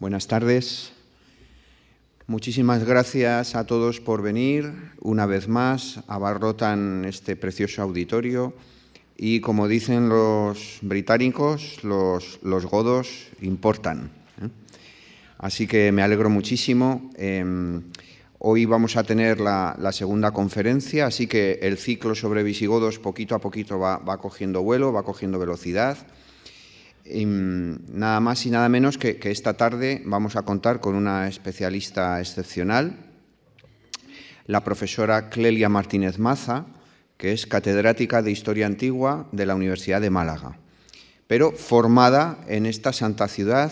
Buenas tardes. Muchísimas gracias a todos por venir una vez más, abarrotan este precioso auditorio y como dicen los británicos, los, los godos importan. ¿eh? Así que me alegro muchísimo. Em, hoy vamos a tener la, segunda conferencia, así que el ciclo sobre visigodos poquito a poquito va, va cogiendo vuelo, va cogiendo velocidad. Nada más y nada menos que, que esta tarde vamos a contar con una especialista excepcional, la profesora Clelia Martínez Maza, que es catedrática de Historia Antigua de la Universidad de Málaga, pero formada en esta santa ciudad,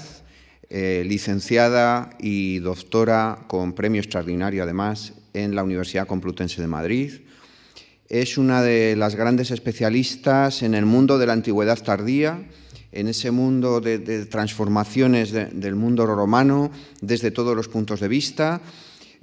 eh, licenciada y doctora con premio extraordinario además en la Universidad Complutense de Madrid. Es una de las grandes especialistas en el mundo de la antigüedad tardía, en ese mundo de, transformaciones del mundo romano desde todos los puntos de vista.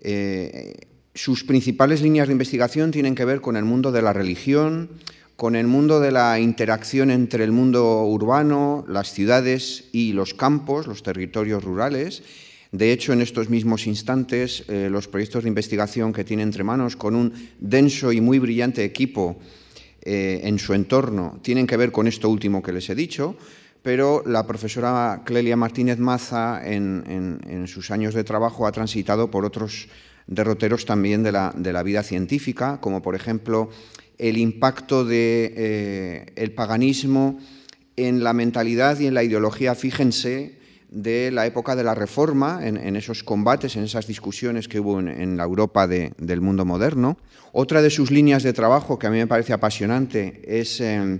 Eh, sus principales líneas de investigación tienen que ver con el mundo de la religión, con el mundo de la interacción entre el mundo urbano, las ciudades y los campos, los territorios rurales. De hecho, en estos mismos instantes, eh, los proyectos de investigación que tiene entre manos con un denso y muy brillante equipo eh, en su entorno. Tienen que ver con esto último que les he dicho, pero la profesora Clelia Martínez Maza en sus años de trabajo ha transitado por otros derroteros también de la, vida científica, como por ejemplo el impacto del de, eh, paganismo en la mentalidad y en la ideología, fíjense, de la época de la Reforma, en, esos combates, en esas discusiones que hubo en, la Europa del mundo moderno. Otra de sus líneas de trabajo que a mí me parece apasionante es eh,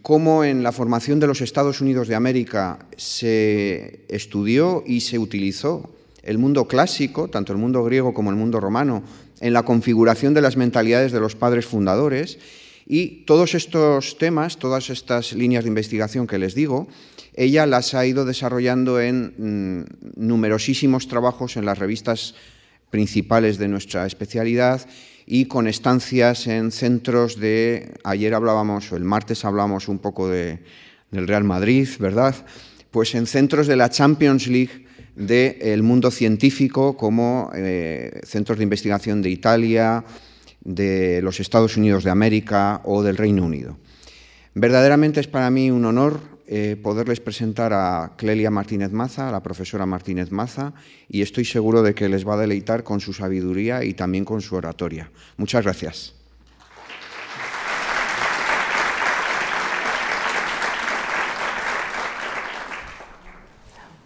cómo en la formación de los Estados Unidos de América se estudió y se utilizó el mundo clásico, tanto el mundo griego como el mundo romano, en la configuración de las mentalidades de los padres fundadores. Y todos estos temas, todas estas líneas de investigación que les digo, ella las ha ido desarrollando en mm, numerosísimos trabajos en las revistas principales de nuestra especialidad y con estancias en centros de, ayer hablábamos, o el martes hablábamos un poco de, del Real Madrid, ¿verdad? Pues en centros de la Champions League del mundo científico como eh, centros de investigación de Italia, de los Estados Unidos de América o del Reino Unido. Verdaderamente es para mí un honor eh, poderles presentar a Clelia Martínez Maza, a la profesora Martínez Maza, y estoy seguro de que les va a deleitar con su sabiduría y también con su oratoria. Muchas gracias.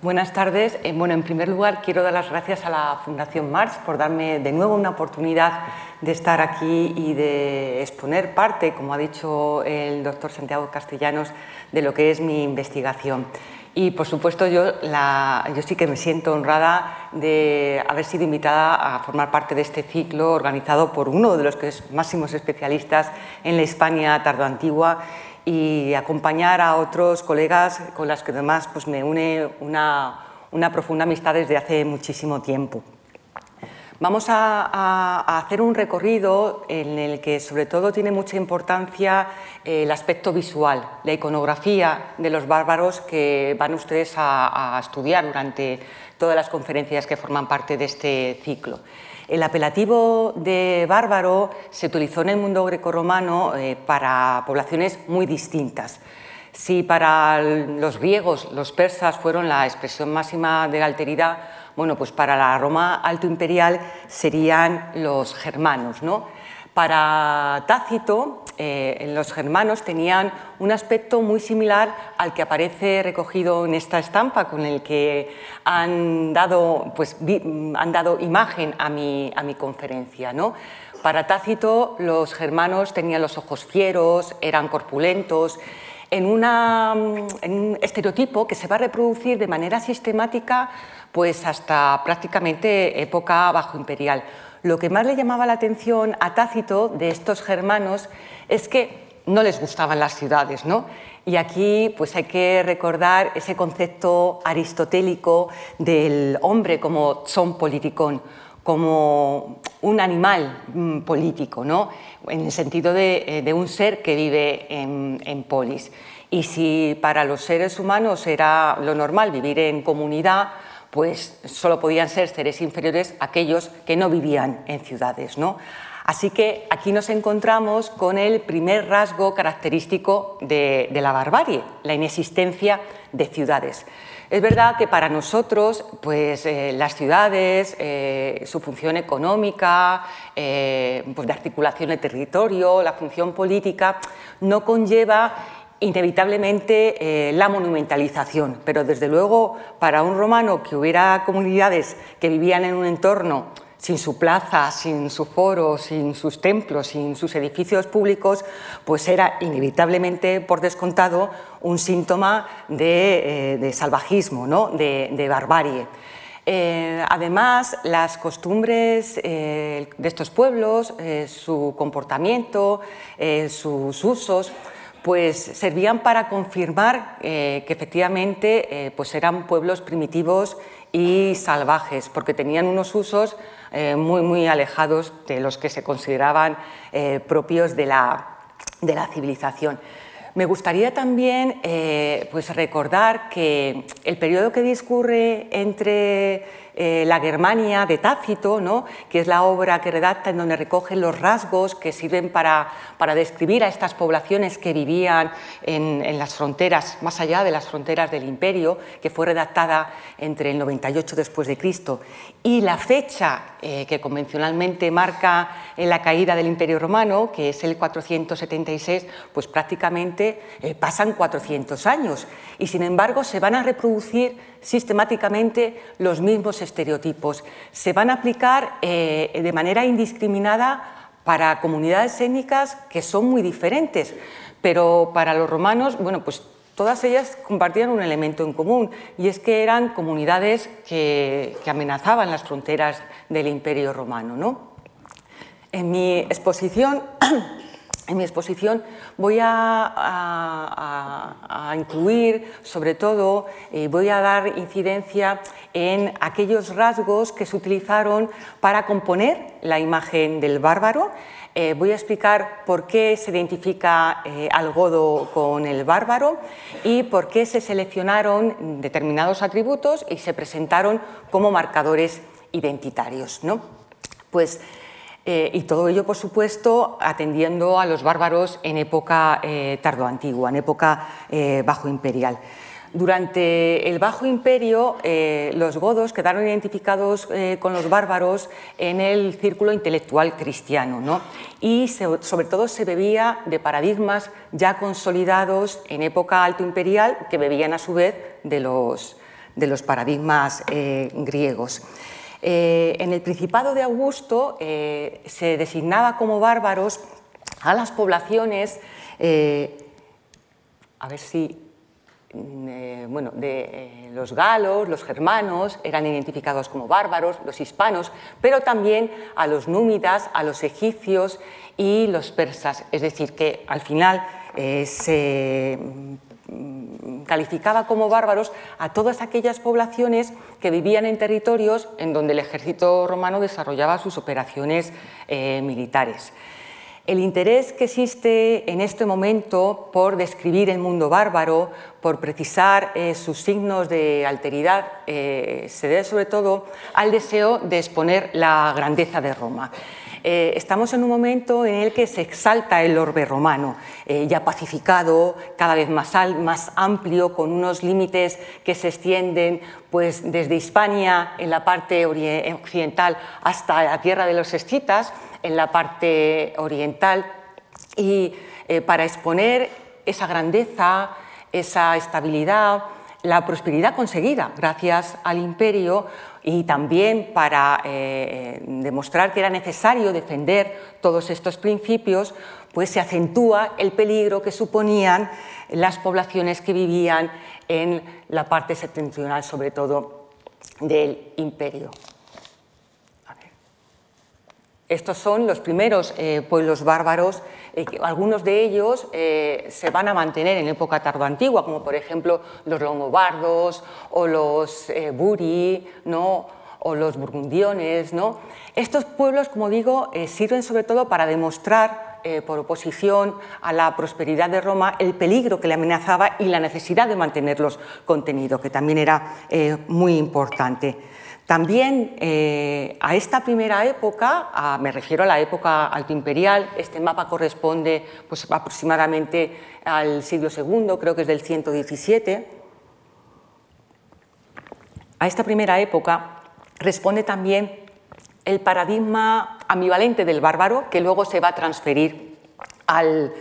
Buenas tardes. Eh, bueno, en primer lugar, quiero dar las gracias a la Fundación Marx por darme de nuevo una oportunidad de estar aquí y de exponer parte, como ha dicho el doctor Santiago Castellanos, de lo que es mi investigación. Y, por supuesto, yo, yo sí que me siento honrada de haber sido invitada a formar parte de este ciclo organizado por uno de los que es máximos especialistas en la España tardoantigua y acompañar a otros colegas con las que además pues, me une una, una profunda amistad desde hace muchísimo tiempo. Vamos a, hacer un recorrido en el que sobre todo tiene mucha importancia eh, el aspecto visual, la iconografía de los bárbaros que van ustedes a estudiar durante todas las conferencias que forman parte de este ciclo. El apelativo de bárbaro se utilizó en el mundo grecorromano eh, para poblaciones muy distintas. Si para los griegos los persas fueron la expresión máxima de la alteridad, bueno, pues para la Roma alto imperial serían los germanos. ¿no? Para Tácito, eh, los germanos tenían un aspecto muy similar al que aparece recogido en esta estampa, con el que han dado, pues, han dado imagen a mi, a mi conferencia. ¿no? Para Tácito, los germanos tenían los ojos fieros, eran corpulentos, en, en, un estereotipo que se va a reproducir de manera sistemática pues hasta prácticamente época bajo imperial. Lo que más le llamaba la atención a Tácito de estos germanos es que no les gustaban las ciudades, ¿no? Y aquí pues hay que recordar ese concepto aristotélico del hombre como son politicón, como un animal mm, político, ¿no? en el sentido de, eh, un ser que vive en, polis. Y si para los seres humanos era lo normal vivir en comunidad, pues solo podían ser seres inferiores aquellos que no vivían en ciudades. ¿no? Así que aquí nos encontramos con el primer rasgo característico de, de la barbarie, la inexistencia de ciudades. Es verdad que para nosotros, pues eh, las ciudades, eh, su función económica, eh, pues de articulación del territorio, la función política, no conlleva inevitablemente la monumentalización, pero desde luego para un romano que hubiera comunidades que vivían en un entorno sin su plaza, sin su foro, sin sus templos, sin sus edificios públicos, pues era inevitablemente, por descontado, un síntoma de, eh, salvajismo, ¿no? de, barbarie. Eh, además, las costumbres eh, de estos pueblos, su comportamiento, sus usos, pues servían para confirmar que efectivamente pues eran pueblos primitivos y salvajes, porque tenían unos usos eh, muy, muy alejados de los que se consideraban eh, propios de la, de la, civilización. Me gustaría también eh, pues recordar que el periodo que discurre entre eh, la Germania de Tácito, ¿no? que es la obra que redacta en donde recoge los rasgos que sirven para, para describir a estas poblaciones que vivían en, las fronteras, más allá de las fronteras del imperio, que fue redactada entre el 98 después de Cristo, y la fecha eh, que convencionalmente marca en la caída del imperio romano, que es el 476, pues prácticamente eh, pasan 400 años y sin embargo se van a reproducir sistemáticamente los mismos estereotipos. Se van a aplicar eh, de manera indiscriminada para comunidades étnicas que son muy diferentes, pero para los romanos, bueno, pues todas ellas compartían un elemento en común y es que eran comunidades que, amenazaban las fronteras del imperio romano. ¿no? En mi exposición En mi exposición voy a, incluir, sobre todo, eh, voy a dar incidencia en aquellos rasgos que se utilizaron para componer la imagen del bárbaro. Eh, voy a explicar por qué se identifica eh, al godo con el bárbaro y por qué se seleccionaron determinados atributos y se presentaron como marcadores identitarios. ¿no? Pues eh, y todo ello, por supuesto, atendiendo a los bárbaros en época eh, tardoantigua, en época eh, bajo imperial. Durante el Bajo Imperio, los godos quedaron identificados con los bárbaros en el círculo intelectual cristiano ¿no? y sobre todo se bebía de paradigmas ya consolidados en época alto imperial que bebían a su vez de los, de los paradigmas griegos. Eh, en el Principado de Augusto eh, se designaba como bárbaros a las poblaciones, eh, a ver si, mm, bueno, de los galos, los germanos eran identificados como bárbaros, los hispanos, pero también a los númidas, a los egipcios y los persas. Es decir, que al final se calificaba como bárbaros a todas aquellas poblaciones que vivían en territorios en donde el ejército romano desarrollaba sus operaciones eh, militares. El interés que existe en este momento por describir el mundo bárbaro, por precisar eh, sus signos de alteridad, eh, se debe sobre todo al deseo de exponer la grandeza de Roma. Eh, estamos en un momento en el que se exalta el orbe romano, eh, ya pacificado, cada vez más, amplio, con unos límites que se extienden pues, desde Hispania en la parte occidental hasta la tierra de los escitas en la parte oriental. Y eh, para exponer esa grandeza, esa estabilidad, la prosperidad conseguida gracias al imperio, y también para eh, demostrar que era necesario defender todos estos principios, pues se acentúa el peligro que suponían las poblaciones que vivían en la parte septentrional, sobre todo del imperio. Estos son los primeros eh, pueblos bárbaros, eh, algunos de ellos eh, se van a mantener en época tardoantigua, como por ejemplo los longobardos o los buri, ¿no? o los burgundiones. ¿no? Estos pueblos, como digo, eh, sirven sobre todo para demostrar, eh, por oposición a la prosperidad de Roma, el peligro que le amenazaba y la necesidad de mantenerlos contenidos, que también era eh, muy importante. También a esta primera época, me refiero a la época altoimperial, este mapa corresponde pues, aproximadamente al siglo II, creo que es del 117. A esta primera época responde también el paradigma ambivalente del bárbaro que luego se va a transferir al,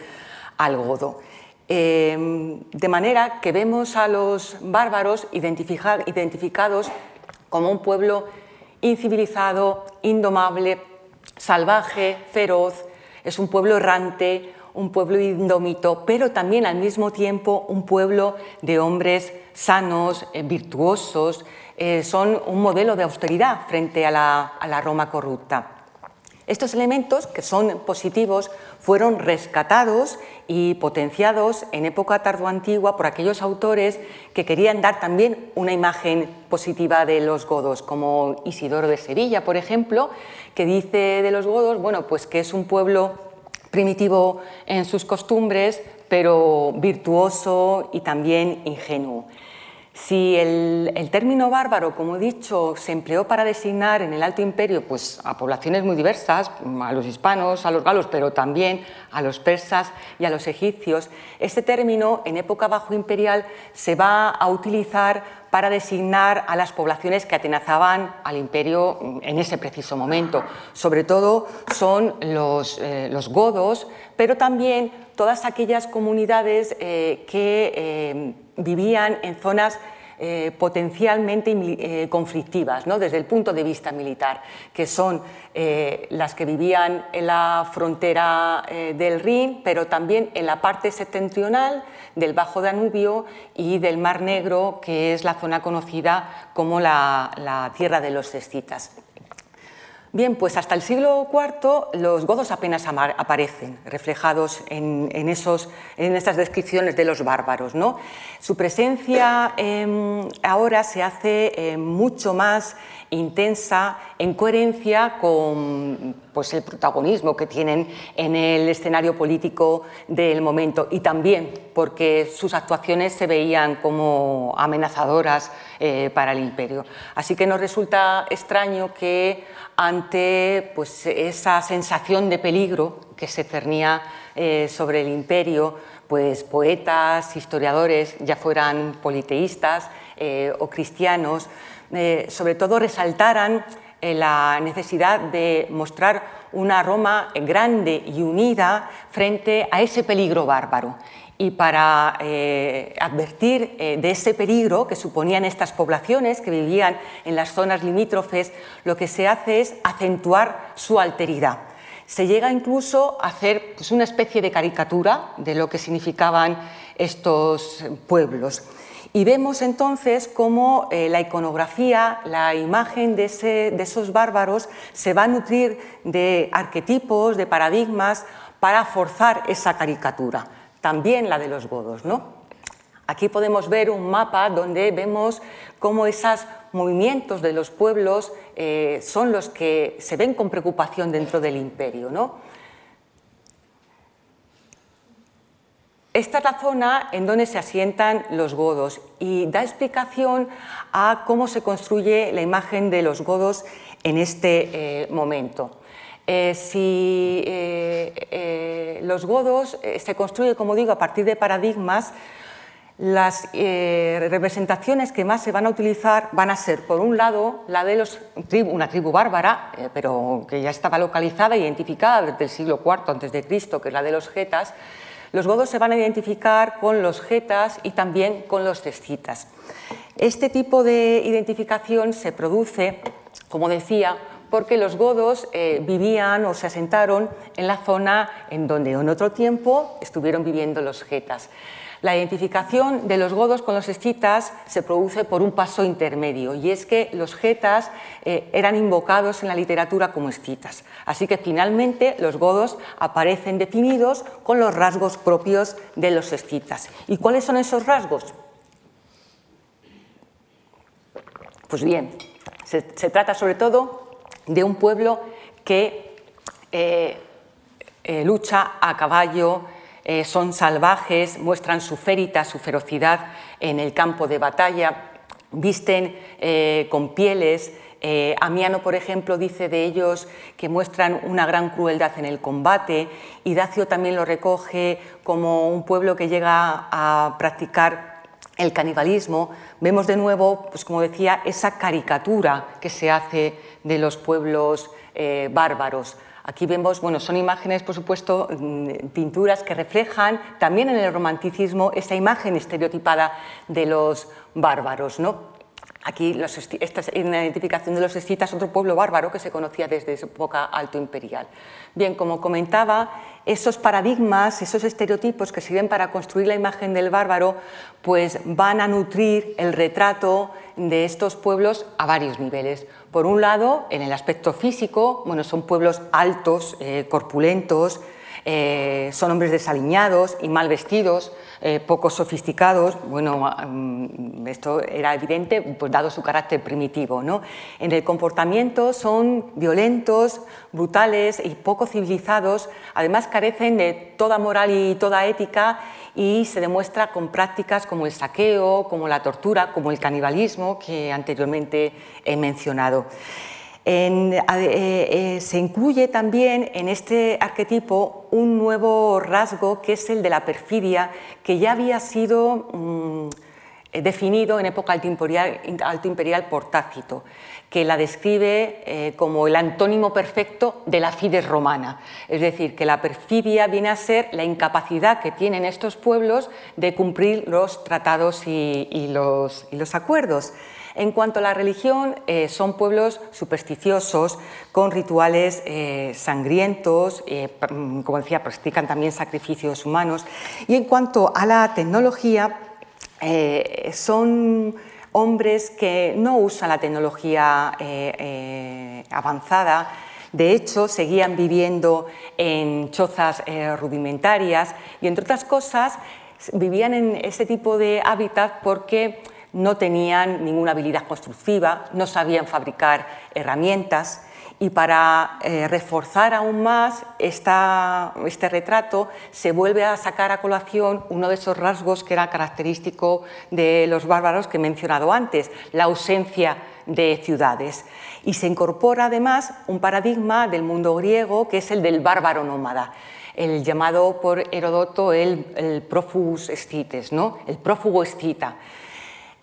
godo. Em, de manera que vemos a los bárbaros identificados como un pueblo incivilizado, indomable, salvaje, feroz, es un pueblo errante, un pueblo indómito, pero también al mismo tiempo un pueblo de hombres sanos, eh, virtuosos, eh, son un modelo de austeridad frente a la, Roma corrupta. Estos elementos, que son positivos, fueron rescatados y potenciados en época tardoantigua por aquellos autores que querían dar también una imagen positiva de los godos, como Isidoro de Sevilla, por ejemplo, que dice de los godos, bueno, pues que es un pueblo primitivo en sus costumbres, pero virtuoso y también ingenuo. Si el, término bárbaro, como he dicho, se empleó para designar en el Alto Imperio pues, a poblaciones muy diversas, a los hispanos, a los galos, pero también a los persas y a los egipcios, este término en época bajo imperial se va a utilizar para designar a las poblaciones que atenazaban al imperio en ese preciso momento. Sobre todo son los, eh, godos, pero también todas aquellas comunidades eh, que eh, vivían en zonas eh, potencialmente eh, conflictivas ¿no? desde el punto de vista militar, que son eh, las que vivían en la frontera del Rin, pero también en la parte septentrional del Bajo Danubio y del Mar Negro, que es la zona conocida como la, la tierra de los escitas. Bien, pues hasta el siglo IV los godos apenas aparecen reflejados en, esos, en descripciones de los bárbaros. ¿no? Su presencia em, ahora se hace em, mucho más intensa en coherencia con pues, el protagonismo que tienen en el escenario político del momento y también porque sus actuaciones se veían como amenazadoras eh, para el imperio. Así que nos resulta extraño que ante pues, esa sensación de peligro que se cernía eh, sobre el imperio, pues poetas, historiadores, ya fueran politeístas eh, o cristianos, eh, sobre todo resaltaran la necesidad de mostrar una Roma grande y unida frente a ese peligro bárbaro y para eh, advertir eh, de ese peligro que suponían estas poblaciones que vivían en las zonas limítrofes, lo que se hace es acentuar su alteridad. Se llega incluso a hacer pues, una especie de caricatura de lo que significaban estos pueblos. Y vemos entonces cómo eh, la iconografía, la imagen de, de esos bárbaros se va a nutrir de arquetipos, de paradigmas, para forzar esa caricatura también la de los godos. ¿no? Aquí podemos ver un mapa donde vemos cómo esos movimientos de los pueblos eh, son los que se ven con preocupación dentro del imperio. ¿no? Esta es la zona en donde se asientan los godos y da explicación a cómo se construye la imagen de los godos en este eh, momento. Eh, si eh, los godos se construyen, como digo, a partir de paradigmas, las representaciones que más se van a utilizar van a ser, por un lado, la de los, una tribu bárbara, pero que ya estaba localizada e identificada desde el siglo IV a.C., que es la de los getas. Los godos se van a identificar con los getas y también con los cescitas. Este tipo de identificación se produce, como decía, porque los godos eh, vivían o se asentaron en la zona en donde en otro tiempo estuvieron viviendo los getas. La identificación de los godos con los escitas se produce por un paso intermedio y es que los getas eh, eran invocados en la literatura como escitas. Así que finalmente los godos aparecen definidos con los rasgos propios de los escitas. ¿Y cuáles son esos rasgos? Pues bien, Se, trata sobre todo de un pueblo que eh, eh, lucha a caballo, eh, son salvajes, muestran su férita, su ferocidad en el campo de batalla, visten con pieles, eh, Amiano, por ejemplo, dice de ellos que muestran una gran crueldad en el combate y Dacio también lo recoge como un pueblo que llega a practicar el canibalismo. Vemos de nuevo, pues como decía, esa caricatura que se hace de los pueblos eh, bárbaros. Aquí vemos, bueno, son imágenes, por supuesto, mm, pinturas que reflejan también en el romanticismo esa imagen estereotipada de los bárbaros, ¿no? Aquí esta es una identificación de los escitas, otro pueblo bárbaro que se conocía desde su época alto imperial. Bien, como comentaba, esos paradigmas, esos estereotipos que sirven para construir la imagen del bárbaro, pues van a nutrir el retrato de estos pueblos a varios niveles. Por un lado, en el aspecto físico, bueno, son pueblos altos, eh, corpulentos, eh, son hombres desaliñados y mal vestidos, eh, poco sofisticados. Bueno, mm, esto era evidente, pues, dado su carácter primitivo. ¿no? En el comportamiento son violentos, brutales y poco civilizados. Además, carecen de toda moral y toda ética y se demuestra con prácticas como el saqueo, como la tortura, como el canibalismo que anteriormente he mencionado. Eh, eh, se incluye también en este arquetipo un nuevo rasgo que es el de la perfidia, que ya había sido mm, definido en época alto imperial, por Tácito, que la describe eh, como el antónimo perfecto de la fides romana. Es decir, que la perfidia viene a ser la incapacidad que tienen estos pueblos de cumplir los tratados y los acuerdos. En cuanto a la religión, eh, son pueblos supersticiosos, con rituales eh, sangrientos, eh, mm, como decía, practican también sacrificios humanos. Y en cuanto a la tecnología, son hombres que no usan la tecnología avanzada, de hecho, seguían viviendo en chozas rudimentarias y, entre otras cosas, vivían en ese tipo de hábitat porque no tenían ninguna habilidad constructiva, no sabían fabricar herramientas y para eh, reforzar aún más este retrato se vuelve a sacar a colación uno de esos rasgos que era característico de los bárbaros que he mencionado antes, la ausencia de ciudades. Y se incorpora además un paradigma del mundo griego que es el del bárbaro nómada el llamado por Herodoto el, el prófugus escites, ¿no? el prófugo escita.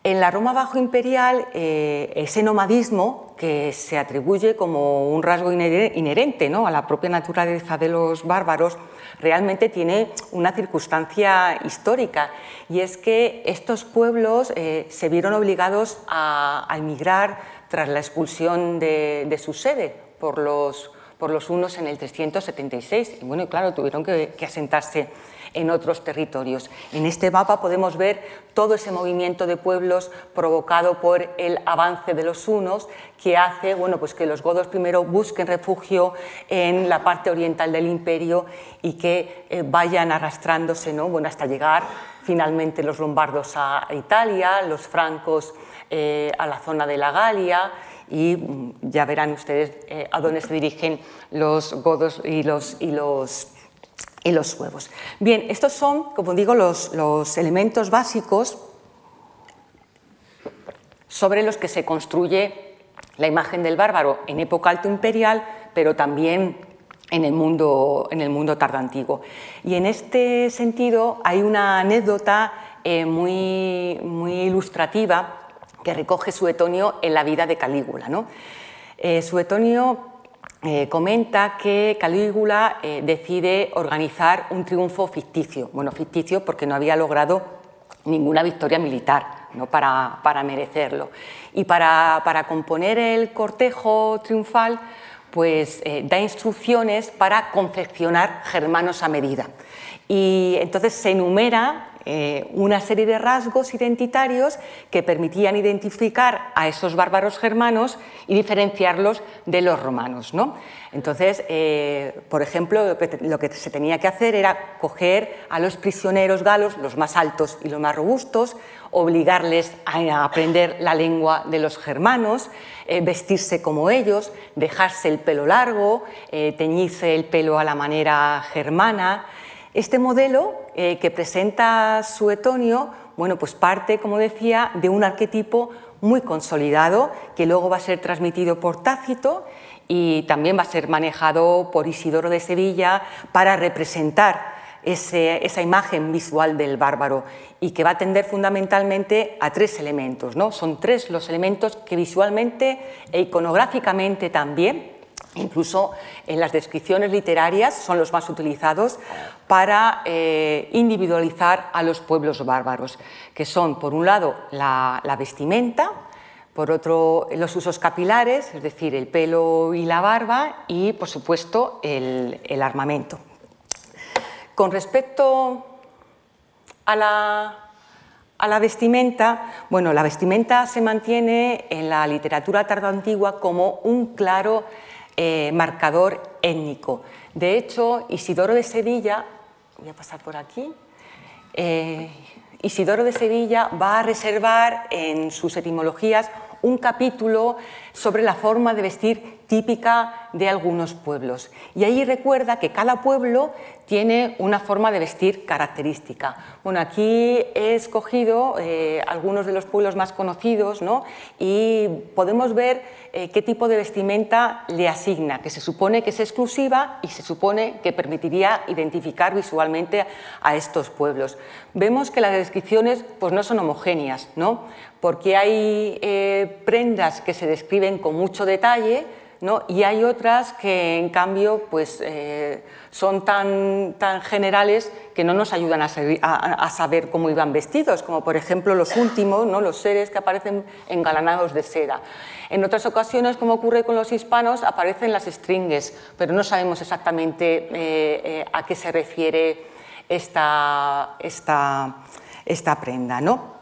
En la Roma bajo imperial, eh, ese nomadismo que se atribuye como un rasgo inherente a la propia naturaleza de los bárbaros, realmente tiene una circunstancia histórica. Y es que estos pueblos eh, se vieron obligados a, emigrar tras la expulsión de, su sede por los, por los unos en el 376 y bueno, claro, tuvieron que asentarse en otros territorios. En este mapa podemos ver todo ese movimiento de pueblos provocado por el avance de los hunos que hace bueno, pues que los godos primero busquen refugio en la parte oriental del imperio y que eh, vayan arrastrándose ¿no? bueno, hasta llegar finalmente los lombardos a Italia, los francos eh, a la zona de la Galia y mm, ya verán ustedes eh, a dónde se dirigen los godos y los, y los y los huevos. Bien, estos son, como digo, los, elementos básicos sobre los que se construye la imagen del bárbaro en época alto imperial, pero también en el mundo, en el mundo. Y en este sentido hay una anécdota eh, muy, muy ilustrativa que recoge Suetonio en la vida de Calígula. ¿no? Eh, Suetonio eh, comenta que Calígula eh, decide organizar un triunfo ficticio, bueno, ficticio porque no había logrado ninguna victoria militar ¿no? para, merecerlo. Y para, componer el cortejo triunfal, pues eh, da instrucciones para confeccionar germanos a medida. Y entonces se enumera eh, una serie de rasgos identitarios que permitían identificar a esos bárbaros germanos y diferenciarlos de los romanos. ¿no? Entonces, eh, por ejemplo, lo que se tenía que hacer era coger a los prisioneros galos, los más altos y los más robustos, obligarles a aprender la lengua de los germanos, eh, vestirse como ellos, dejarse el pelo largo, teñirse el pelo a la manera germana. Este modelo eh, que presenta Suetonio, bueno, pues parte, como decía, de un arquetipo muy consolidado que luego va a ser transmitido por Tácito y también va a ser manejado por Isidoro de Sevilla para representar esa imagen visual del bárbaro y que va a tender fundamentalmente a tres elementos. ¿no? Son tres los elementos que visualmente e iconográficamente también Incluso en las descripciones literarias son los más utilizados para eh, individualizar a los pueblos bárbaros, que son, por un lado, la, vestimenta, por otro, los usos capilares, es decir, el pelo y la barba, y, por supuesto, el, armamento. Con respecto a la, a la vestimenta, bueno, la vestimenta se mantiene en la literatura tardoantigua como un claro eh, marcador étnico. De hecho, Isidoro de Sevilla, voy a pasar por aquí, eh, Isidoro de Sevilla va a reservar en sus etimologías un capítulo sobre la forma de vestir típica de algunos pueblos. Y ahí recuerda que cada pueblo tiene una forma de vestir característica. Bueno, aquí he escogido eh, algunos de los pueblos más conocidos ¿no? y podemos ver eh, qué tipo de vestimenta le asigna, que se supone que es exclusiva y se supone que permitiría identificar visualmente a estos pueblos. Vemos que las descripciones pues, no son homogéneas, ¿no? porque hay eh, prendas que se describen con mucho detalle, y hay otras que, en cambio, pues, eh, son tan, tan, generales que no nos ayudan a, saber cómo iban vestidos, como por ejemplo los últimos, ¿no? los seres que aparecen engalanados de seda. En otras ocasiones, como ocurre con los hispanos, aparecen las stringes, pero no sabemos exactamente eh, eh, a qué se refiere esta, esta, prenda. ¿no?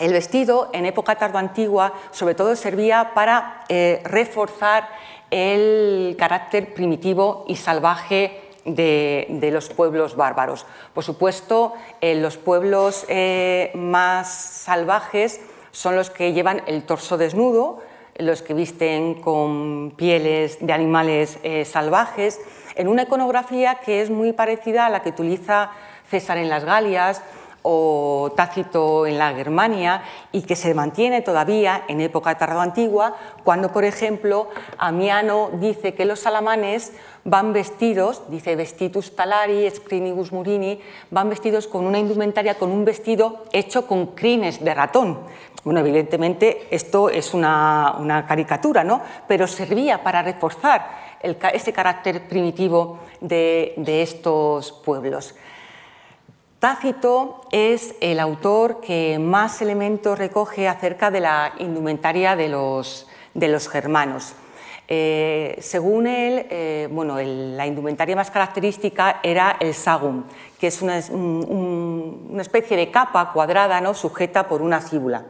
El vestido en época tardoantigua sobre todo servía para reforzar el carácter primitivo y salvaje de, los pueblos bárbaros. Por supuesto, eh, los pueblos eh, más salvajes son los que llevan el torso desnudo, los que visten con pieles de animales eh, salvajes, en una iconografía que es muy parecida a la que utiliza César en las Galias o Tácito en la Germania y que se mantiene todavía en época tardoantigua, cuando, por ejemplo, Amiano dice que los alamanes van vestidos, dice vestitus talari, scrinibus murini, van vestidos con una indumentaria, con un vestido hecho con crines de ratón. Bueno, evidentemente esto es una, caricatura, ¿no? pero servía para reforzar ese carácter primitivo de estos pueblos. Tácito es el autor que más elementos recoge acerca de la indumentaria de los, germanos. Eh, según él, eh, bueno, la indumentaria más característica era el sagum, que es una, especie de capa cuadrada ¿no? sujeta por una fíbula.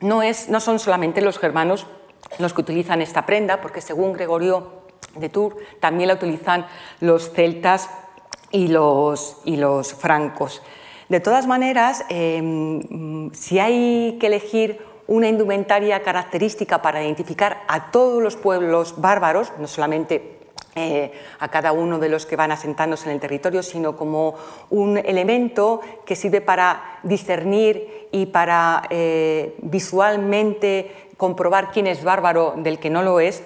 No, es, no son solamente los germanos los que utilizan esta prenda, porque según Gregorio de Tours también la utilizan los celtas y los, y los francos. De todas maneras, em, si hay que elegir una indumentaria característica para identificar a todos los pueblos bárbaros, no solamente eh, a cada uno de los que van asentándose en el territorio, sino como un elemento que sirve para discernir y para eh, visualmente comprobar quién es bárbaro del que no lo es,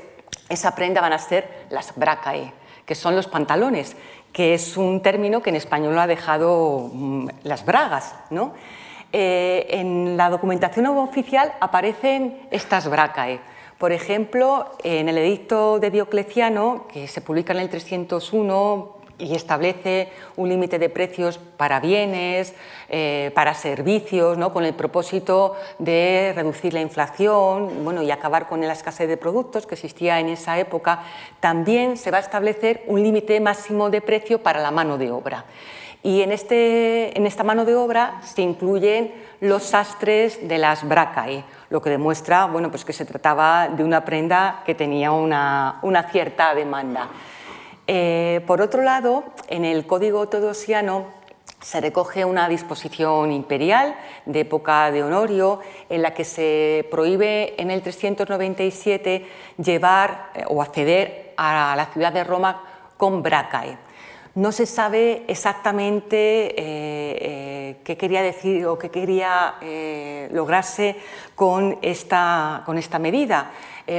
esa prenda van a ser las bracae, que son los pantalones, que es un término que en español lo ha dejado mm, las bragas. ¿no? Eh, en la documentación oficial aparecen estas bracae. Por ejemplo, en el edicto de Diocleciano, que se publica en el 301 y establece un límite de precios para bienes, eh, para servicios, ¿no? con el propósito de reducir la inflación bueno, y acabar con la escasez de productos que existía en esa época, también se va a establecer un límite máximo de precio para la mano de obra. Y en, este, en esta mano de obra se incluyen los sastres de las bracae, lo que demuestra bueno, pues que se trataba de una prenda que tenía una, una cierta demanda. Eh, por otro lado, en el Código Teodosiano se recoge una disposición imperial de época de Honorio en la que se prohíbe en el 397 llevar eh, o acceder a la ciudad de Roma con bracae. No se sabe exactamente eh, eh, qué quería decir o qué quería eh, lograrse con esta, con esta medida.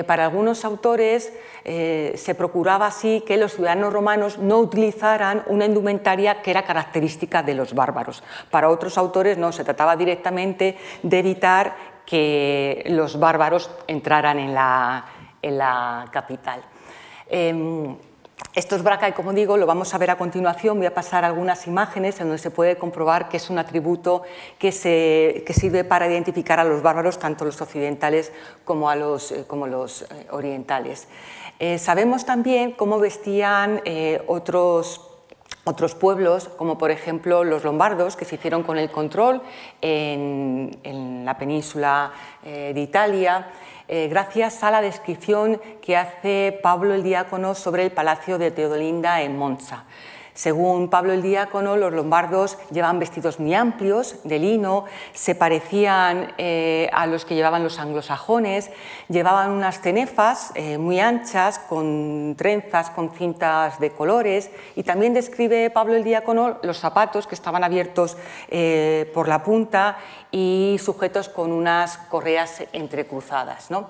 para algunos autores se procuraba así que los ciudadanos romanos no utilizaran una indumentaria que era característica de los bárbaros. Para otros autores no, se trataba directamente de evitar que los bárbaros entraran en la, en la capital. Em, estos bracae, como digo, lo vamos a ver a continuación. Voy a pasar algunas imágenes en donde se puede comprobar que es un atributo que, sirve para identificar a los bárbaros, tanto los occidentales como a los, eh, eh, orientales. Eh, sabemos también cómo vestían otros pueblos, como por ejemplo los lombardos, que se hicieron con el control en la península de Italia, eh, gracias a la descripción que hace Pablo el Diácono sobre el palacio de Teodolinda en Monza. Según Pablo el Diácono, los lombardos llevaban vestidos muy amplios de lino, se parecían eh, a los que llevaban los anglosajones, llevaban unas cenefas eh, muy anchas con trenzas, con cintas de colores y también describe Pablo el Diácono los zapatos que estaban abiertos eh, por la punta y sujetos con unas correas entrecruzadas. ¿no?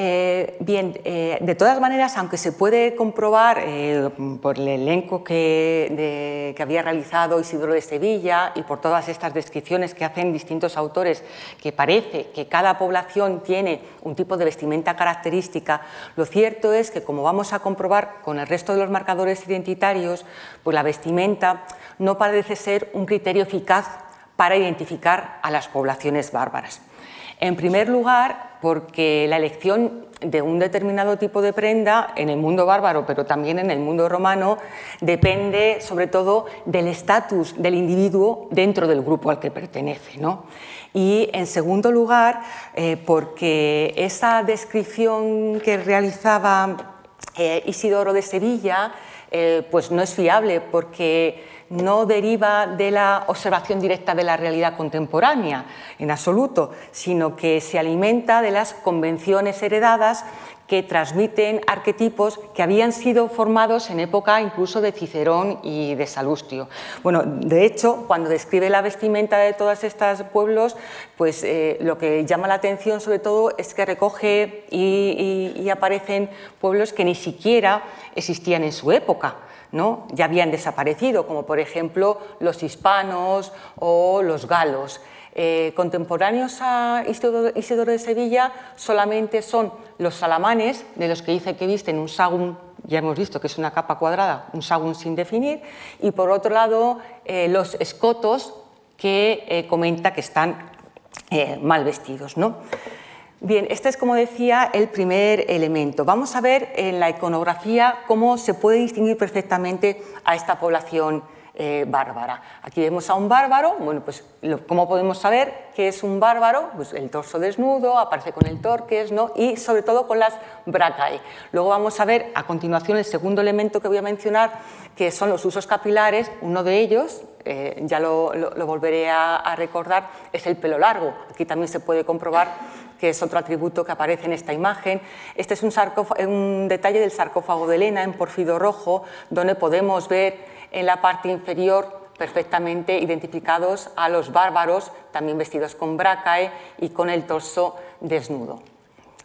Eh, bien, eh, de todas maneras, aunque se puede comprobar eh, por el elenco que, había realizado Isidoro de Sevilla y por todas estas descripciones que hacen distintos autores, que parece que cada población tiene un tipo de vestimenta característica, lo cierto es que, como vamos a comprobar con el resto de los marcadores identitarios, pues la vestimenta no parece ser un criterio eficaz para identificar a las poblaciones bárbaras. En primer lugar, porque la elección de un determinado tipo de prenda en el mundo bárbaro, pero también en el mundo romano, depende sobre todo del estatus del individuo dentro del grupo al que pertenece. Y en segundo lugar, eh, porque esa descripción que realizaba eh, Isidoro de Sevilla eh, pues no es fiable, porque no deriva de la observación directa de la realidad contemporánea en absoluto, sino que se alimenta de las convenciones heredadas que transmiten arquetipos que habían sido formados en época incluso de Cicerón y de Salustio. Bueno, de hecho, cuando describe la vestimenta de todos estos pueblos, pues eh, lo que llama la atención sobre todo es que recoge y aparecen pueblos que ni siquiera existían en su época ya habían desaparecido, como por ejemplo los hispanos o los galos. Eh, contemporáneos a Isidoro de Sevilla solamente son los salamanes, de los que dice que visten un sagún, ya hemos visto que es una capa cuadrada, un sagún sin definir, y por otro lado eh, los escotos, que eh, comenta que están mal vestidos. ¿no? Bien, este es, como decía, el primer elemento. Vamos a ver en la iconografía cómo se puede distinguir perfectamente a esta población eh, bárbara. Aquí vemos a un bárbaro, bueno, pues ¿cómo podemos saber que es un bárbaro? Pues el torso desnudo, aparece con el torques, ¿no? Y sobre todo con las bracae. Luego vamos a ver a continuación el segundo elemento que voy a mencionar, que son los usos capilares. Uno de ellos, eh, ya lo, volveré a recordar, es el pelo largo. Aquí también se puede comprobar que es otro atributo que aparece en esta imagen. Este es un, un detalle del sarcófago de Elena en porfido rojo, donde podemos ver en la parte inferior perfectamente identificados a los bárbaros, también vestidos con bracae y con el torso desnudo.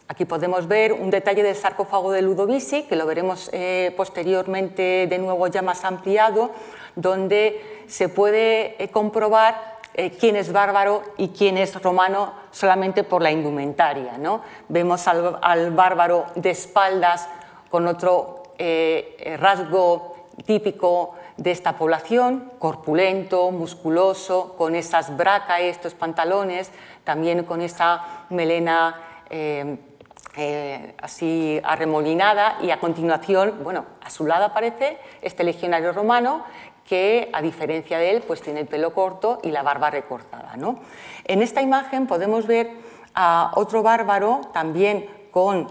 Aquí podemos ver un detalle del sarcófago de Ludovisi, que lo veremos eh, posteriormente de nuevo ya más ampliado, donde se puede eh, comprobar eh, quién es bárbaro y quién es romano solamente por la indumentaria. Vemos al, bárbaro de espaldas con otro eh, rasgo típico de esta población, corpulento, musculoso, con esas bracas, estos pantalones, también con esa melena eh, así arremolinada y a continuación, bueno, a su lado aparece este legionario romano que a diferencia de él pues tiene el pelo corto y la barba recortada. ¿no? En esta imagen podemos ver a otro bárbaro también con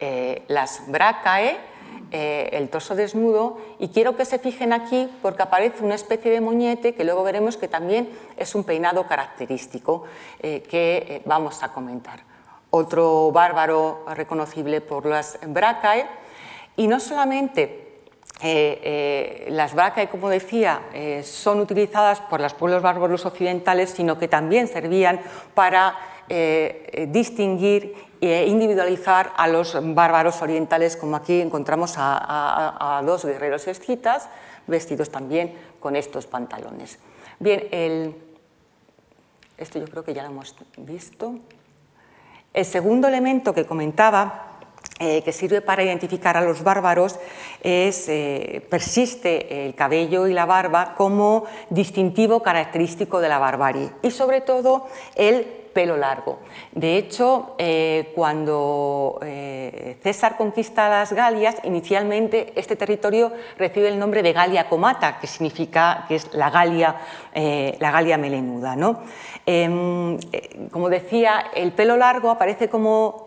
eh, las bracae, eh, el torso desnudo, y quiero que se fijen aquí porque aparece una especie de moñete que luego veremos que también es un peinado característico eh, que vamos a comentar. Otro bárbaro reconocible por las bracae, y no solamente las bracae, como decía, son utilizadas por los pueblos bárbaros occidentales, sino que también servían para distinguir e individualizar a los bárbaros orientales, como aquí encontramos a, dos guerreros escitas, vestidos también con estos pantalones. Bien, esto yo creo que ya lo hemos visto. El segundo elemento que comentaba, eh, que sirve para identificar a los bárbaros, es, eh, persiste el cabello y la barba como distintivo característico de la barbarie. Y sobre todo el pelo largo. De hecho, eh, cuando eh, César conquista las Galias, inicialmente este territorio recibe el nombre de Galia Comata, que significa que es la Galia, eh, la Galia melenuda. ¿no? Em, como decía, el pelo largo aparece como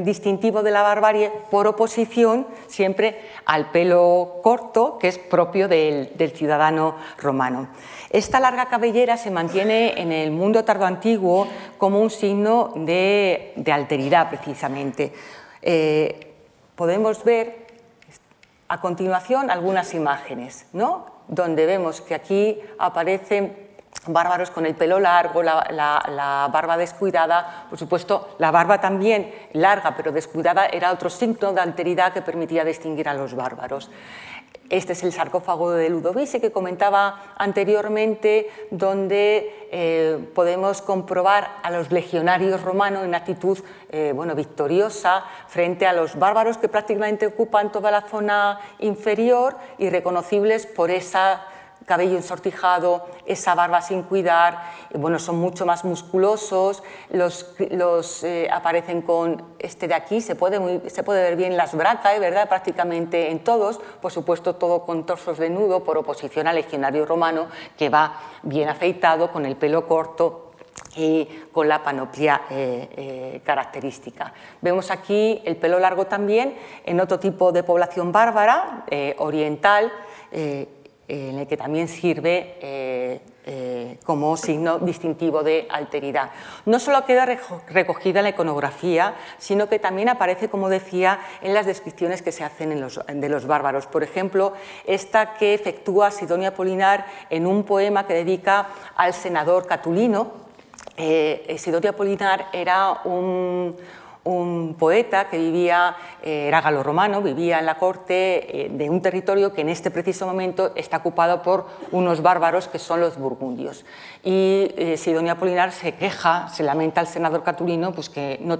distintivo de la barbarie por oposición siempre al pelo corto, que es propio del, del ciudadano romano. Esta larga cabellera se mantiene en el mundo tardoantiguo como un signo de, alteridad, precisamente. Eh, podemos ver a continuación algunas imágenes, ¿no? donde vemos que aquí aparecen bárbaros con el pelo largo, la, barba descuidada, por supuesto, la barba también larga pero descuidada era otro signo de alteridad que permitía distinguir a los bárbaros. Este es el sarcófago de Ludovice que comentaba anteriormente, donde eh, podemos comprobar a los legionarios romanos en actitud eh, bueno, victoriosa frente a los bárbaros que prácticamente ocupan toda la zona inferior y reconocibles por esa cabello ensortijado, esa barba sin cuidar, bueno, son mucho más musculosos, los, los eh, aparecen con este de aquí, se puede, se puede ver bien las bracas, ¿verdad? prácticamente en todos, por supuesto todo con torsos de nudo, por oposición al legionario romano, que va bien afeitado, con el pelo corto, y con la panoplia eh, eh, característica. Vemos aquí el pelo largo también en otro tipo de población bárbara, oriental, en el que también sirve eh, eh, como signo distintivo de alteridad. No solo queda recogida en la iconografía, sino que también aparece, como decía, en las descripciones que se hacen de los bárbaros. Por ejemplo, esta que efectúa Sidonia Polinar en un poema que dedica al senador Catulino. Eh, Sidonia Polinar era un, un poeta que vivía, eh, era galo-romano, vivía en la corte eh, de un territorio que en este preciso momento está ocupado por unos bárbaros que son los burgundios. Y eh, Sidonia Polinar se queja, se lamenta al senador Catulino pues que no,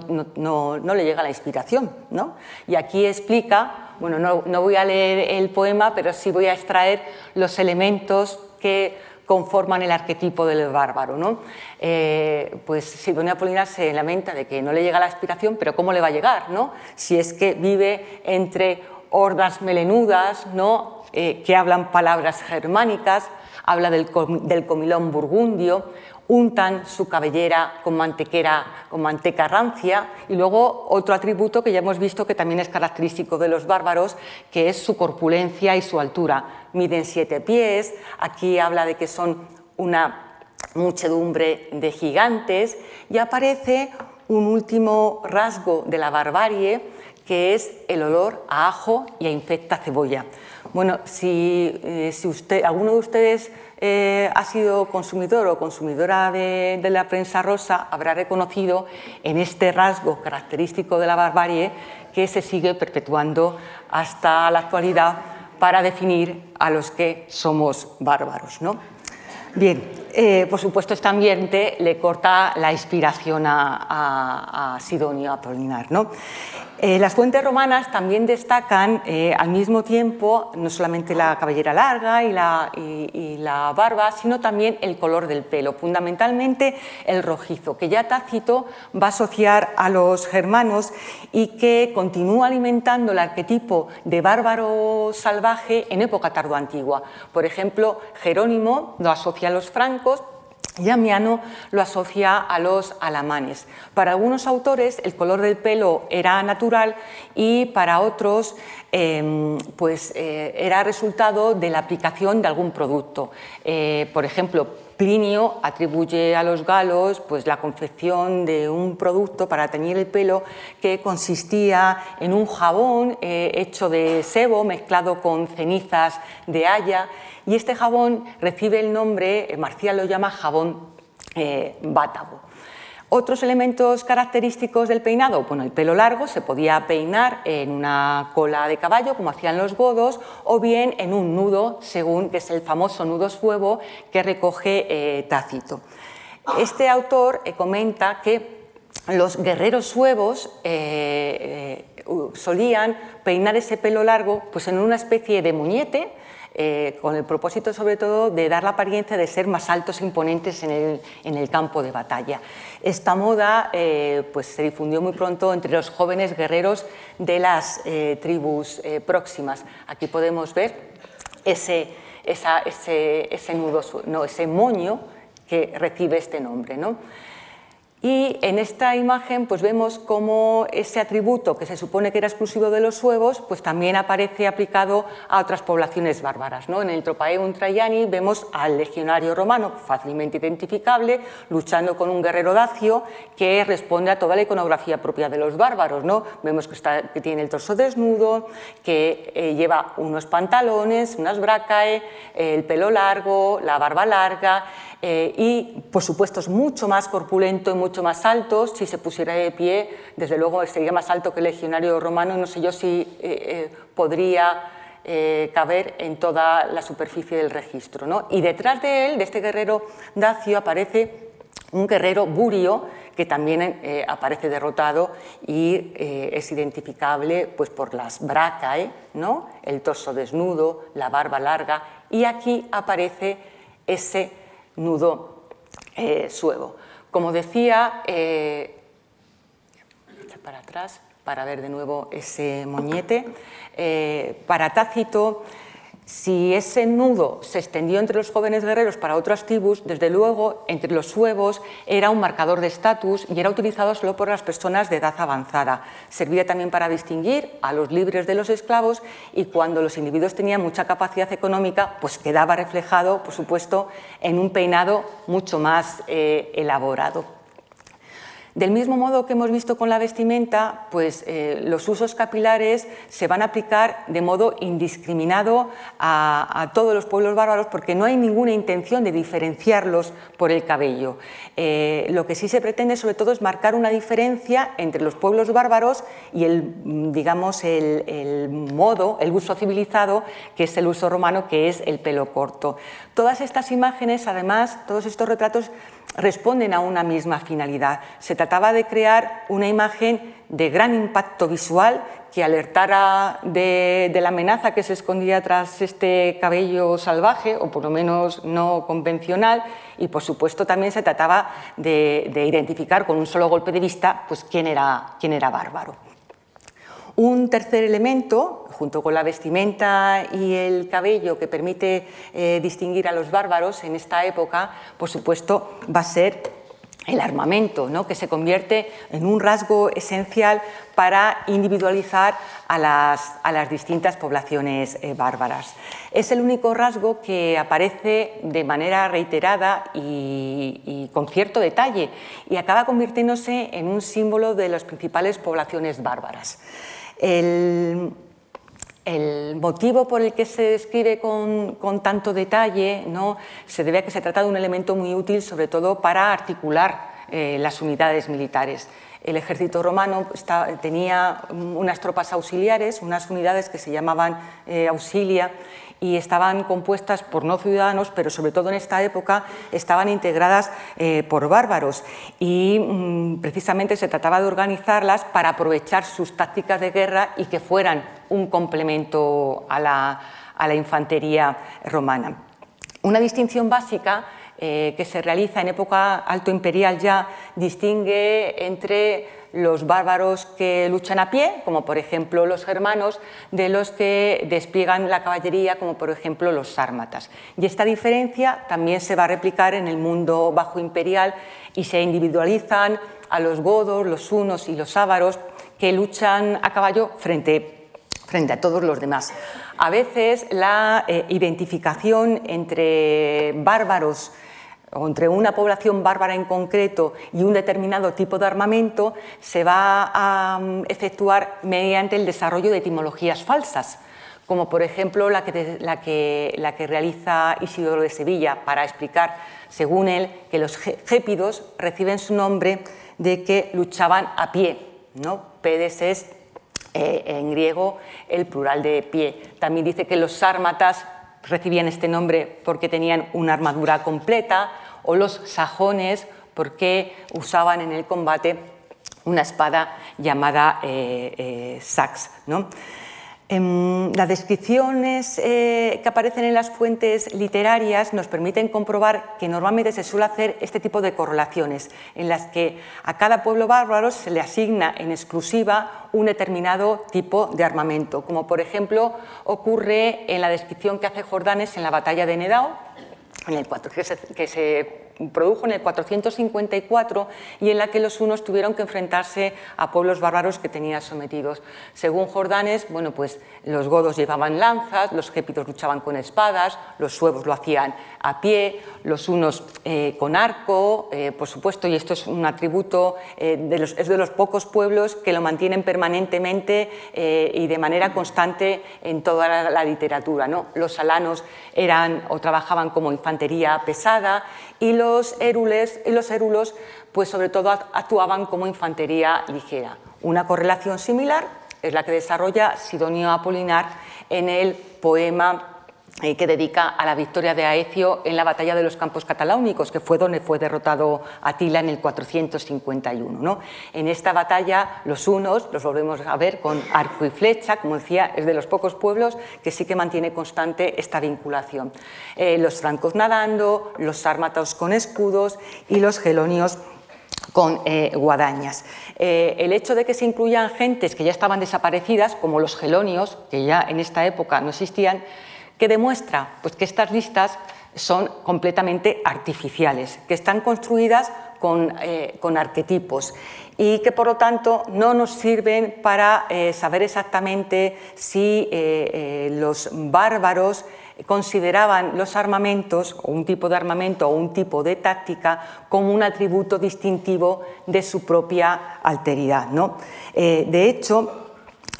no, le llega la inspiración. ¿no? Y aquí explica, bueno, no voy a leer el poema, pero sí voy a extraer los elementos que conforman el arquetipo del bárbaro. ¿no? Eh, pues Sidonia Polina se lamenta de que no le llega la aspiración, pero ¿cómo le va a llegar? ¿no? Si es que vive entre hordas melenudas ¿no? Eh, que hablan palabras germánicas, habla del comilón burgundio, untan su cabellera con, mantequera, con manteca rancia y luego otro atributo que ya hemos visto que también es característico de los bárbaros, que es su corpulencia y su altura. Miden siete pies, aquí habla de que son una muchedumbre de gigantes y aparece un último rasgo de la barbarie que es el olor a ajo y a infecta cebolla. Bueno, si, eh, si usted, alguno de ustedes eh, ha sido consumidor o consumidora de, la prensa rosa, habrá reconocido en este rasgo característico de la barbarie que se sigue perpetuando hasta la actualidad para definir a los que somos bárbaros. ¿no? Bien, eh, por supuesto, este ambiente le corta la inspiración a, a, Sidonio Apolinar. ¿no? Eh, las fuentes romanas también destacan eh, al mismo tiempo no solamente la cabellera larga y la, y la, barba, sino también el color del pelo, fundamentalmente el rojizo, que ya Tácito va a asociar a los germanos y que continúa alimentando el arquetipo de bárbaro salvaje en época tardoantigua. Por ejemplo, Jerónimo lo asocia a los francos, y Amiano lo asocia a los alamanes. Para algunos autores el color del pelo era natural y para otros em, pues, eh, era resultado de la aplicación de algún producto. Eh, por ejemplo, Plinio atribuye a los galos pues, la confección de un producto para teñir el pelo que consistía en un jabón eh, hecho de sebo mezclado con cenizas de haya y este jabón recibe el nombre, eh, Marcial lo llama jabón eh. Otros elementos característicos del peinado, bueno, el pelo largo se podía peinar en una cola de caballo, como hacían los godos, o bien en un nudo, según es el famoso nudo suevo que recoge eh, Tácito. Este autor comenta que los guerreros suevos solían peinar ese pelo largo pues en una especie de muñete eh, con el propósito sobre todo de dar la apariencia de ser más altos e imponentes en el, campo de batalla. Esta moda eh, pues se difundió muy pronto entre los jóvenes guerreros de las eh, tribus próximas. Aquí podemos ver ese, ese, nudo, no, ese moño que recibe este nombre. ¿no? Y en esta imagen pues vemos cómo ese atributo que se supone que era exclusivo de los suevos pues también aparece aplicado a otras poblaciones bárbaras. ¿no? En el Tropaeum Traiani vemos al legionario romano, fácilmente identificable, luchando con un guerrero dacio que responde a toda la iconografía propia de los bárbaros. ¿no? Vemos que, tiene el torso desnudo, que eh, lleva unos pantalones, unas bracae, el pelo largo, la barba larga eh, y, por supuesto, es mucho más corpulento y mucho más alto. Si se pusiera de pie, desde luego sería más alto que el legionario romano. No sé yo si eh, eh, podría caber en toda la superficie del registro. ¿no? Y detrás de él, de este guerrero dacio, aparece un guerrero burio que también aparece derrotado y es identificable pues, por las bracae, ¿no? el torso desnudo, la barba larga, y aquí aparece ese nudo eh, suevo. Como decía, eh, para atrás para ver de nuevo ese moñete. Eh, para Tácito, si ese nudo se extendió entre los jóvenes guerreros para otras tribus, desde luego entre los suevos era un marcador de estatus y era utilizado solo por las personas de edad avanzada. Servía también para distinguir a los libres de los esclavos y cuando los individuos tenían mucha capacidad económica, pues quedaba reflejado, por supuesto, en un peinado mucho más eh, elaborado. Del mismo modo que hemos visto con la vestimenta, pues eh, los usos capilares se van a aplicar de modo indiscriminado a, todos los pueblos bárbaros porque no hay ninguna intención de diferenciarlos por el cabello. Eh, lo que sí se pretende sobre todo es marcar una diferencia entre los pueblos bárbaros y el, digamos, el modo, el uso civilizado, que es el uso romano, que es el pelo corto. Todas estas imágenes, además, todos estos retratos responden a una misma finalidad. Se trataba de crear una imagen de gran impacto visual que alertara de, la amenaza que se escondía tras este cabello salvaje, o por lo menos no convencional, y por supuesto también se trataba de, identificar con un solo golpe de vista pues, quién, era, quién era bárbaro. Un tercer elemento, junto con la vestimenta y el cabello, que permite eh, distinguir a los bárbaros en esta época, por supuesto, va a ser el armamento, ¿no? que se convierte en un rasgo esencial para individualizar a las, distintas poblaciones eh, bárbaras. Es el único rasgo que aparece de manera reiterada y, y, con cierto detalle y acaba convirtiéndose en un símbolo de las principales poblaciones bárbaras. El, motivo por el que se describe con, tanto detalle ¿no? se debe a que se trata de un elemento muy útil, sobre todo para articular eh, las unidades militares. El ejército romano tenía unas tropas auxiliares, unas unidades que se llamaban eh, auxilia, y estaban compuestas por no ciudadanos, pero sobre todo en esta época estaban integradas eh, por bárbaros y mm, precisamente se trataba de organizarlas para aprovechar sus tácticas de guerra y que fueran un complemento a la, infantería romana. Una distinción básica eh, que se realiza en época alto imperial ya distingue entre los bárbaros que luchan a pie, como por ejemplo los germanos, de los que despliegan la caballería, como por ejemplo los sármatas. Y esta diferencia también se va a replicar en el mundo bajo imperial y se individualizan a los godos, los hunos y los ávaros que luchan a caballo frente, frente a todos los demás. A veces la eh, identificación entre bárbaros o entre una población bárbara en concreto y un determinado tipo de armamento se va a mm, efectuar mediante el desarrollo de etimologías falsas, como por ejemplo la que, realiza Isidoro de Sevilla para explicar, según él, que los gépidos reciben su nombre de que luchaban a pie. ¿no? Pedes es eh, en griego el plural de pie. También dice que los sármatas recibían este nombre porque tenían una armadura completa, o los sajones porque usaban en el combate una espada llamada eh, eh, sax. Em, las descripciones eh, que aparecen en las fuentes literarias nos permiten comprobar que normalmente se suele hacer este tipo de correlaciones, en las que a cada pueblo bárbaro se le asigna en exclusiva un determinado tipo de armamento, como por ejemplo ocurre en la descripción que hace Jordanes en la batalla de Nedao, en el que se produjo en el 454 y en la que los unos tuvieron que enfrentarse a pueblos bárbaros que tenían sometidos. Según Jordanes, bueno, pues los godos llevaban lanzas, los gépidos luchaban con espadas, los suevos lo hacían a pie, los unos eh, con arco, eh, por supuesto, y esto es un atributo, eh, de los, es de los pocos pueblos que lo mantienen permanentemente y de manera constante en toda la, la literatura. ¿no? Los alanos eran o trabajaban como infantería pesada y los érules y los érulos pues sobre todo actuaban como infantería ligera. Una correlación similar es la que desarrolla Sidonio Apolinar en el poema que dedica a la victoria de Aecio en la batalla de los campos cataláunicos, que fue donde fue derrotado Atila en el 451. En esta batalla los unos, los volvemos a ver con arco y flecha, como decía, es de los pocos pueblos que sí que mantiene constante esta vinculación. Eh, los francos nadando, los sármatas con escudos y los gelonios con eh, guadañas. el hecho de que se incluyan gentes que ya estaban desaparecidas, como los gelonios, que ya en esta época no existían, ¿Qué demuestra? Pues que estas listas son completamente artificiales, que están construidas con, eh, arquetipos y que por lo tanto no nos sirven para eh, saber exactamente si eh, los bárbaros consideraban los armamentos, o un tipo de armamento o un tipo de táctica, como un atributo distintivo de su propia alteridad. ¿no? de hecho,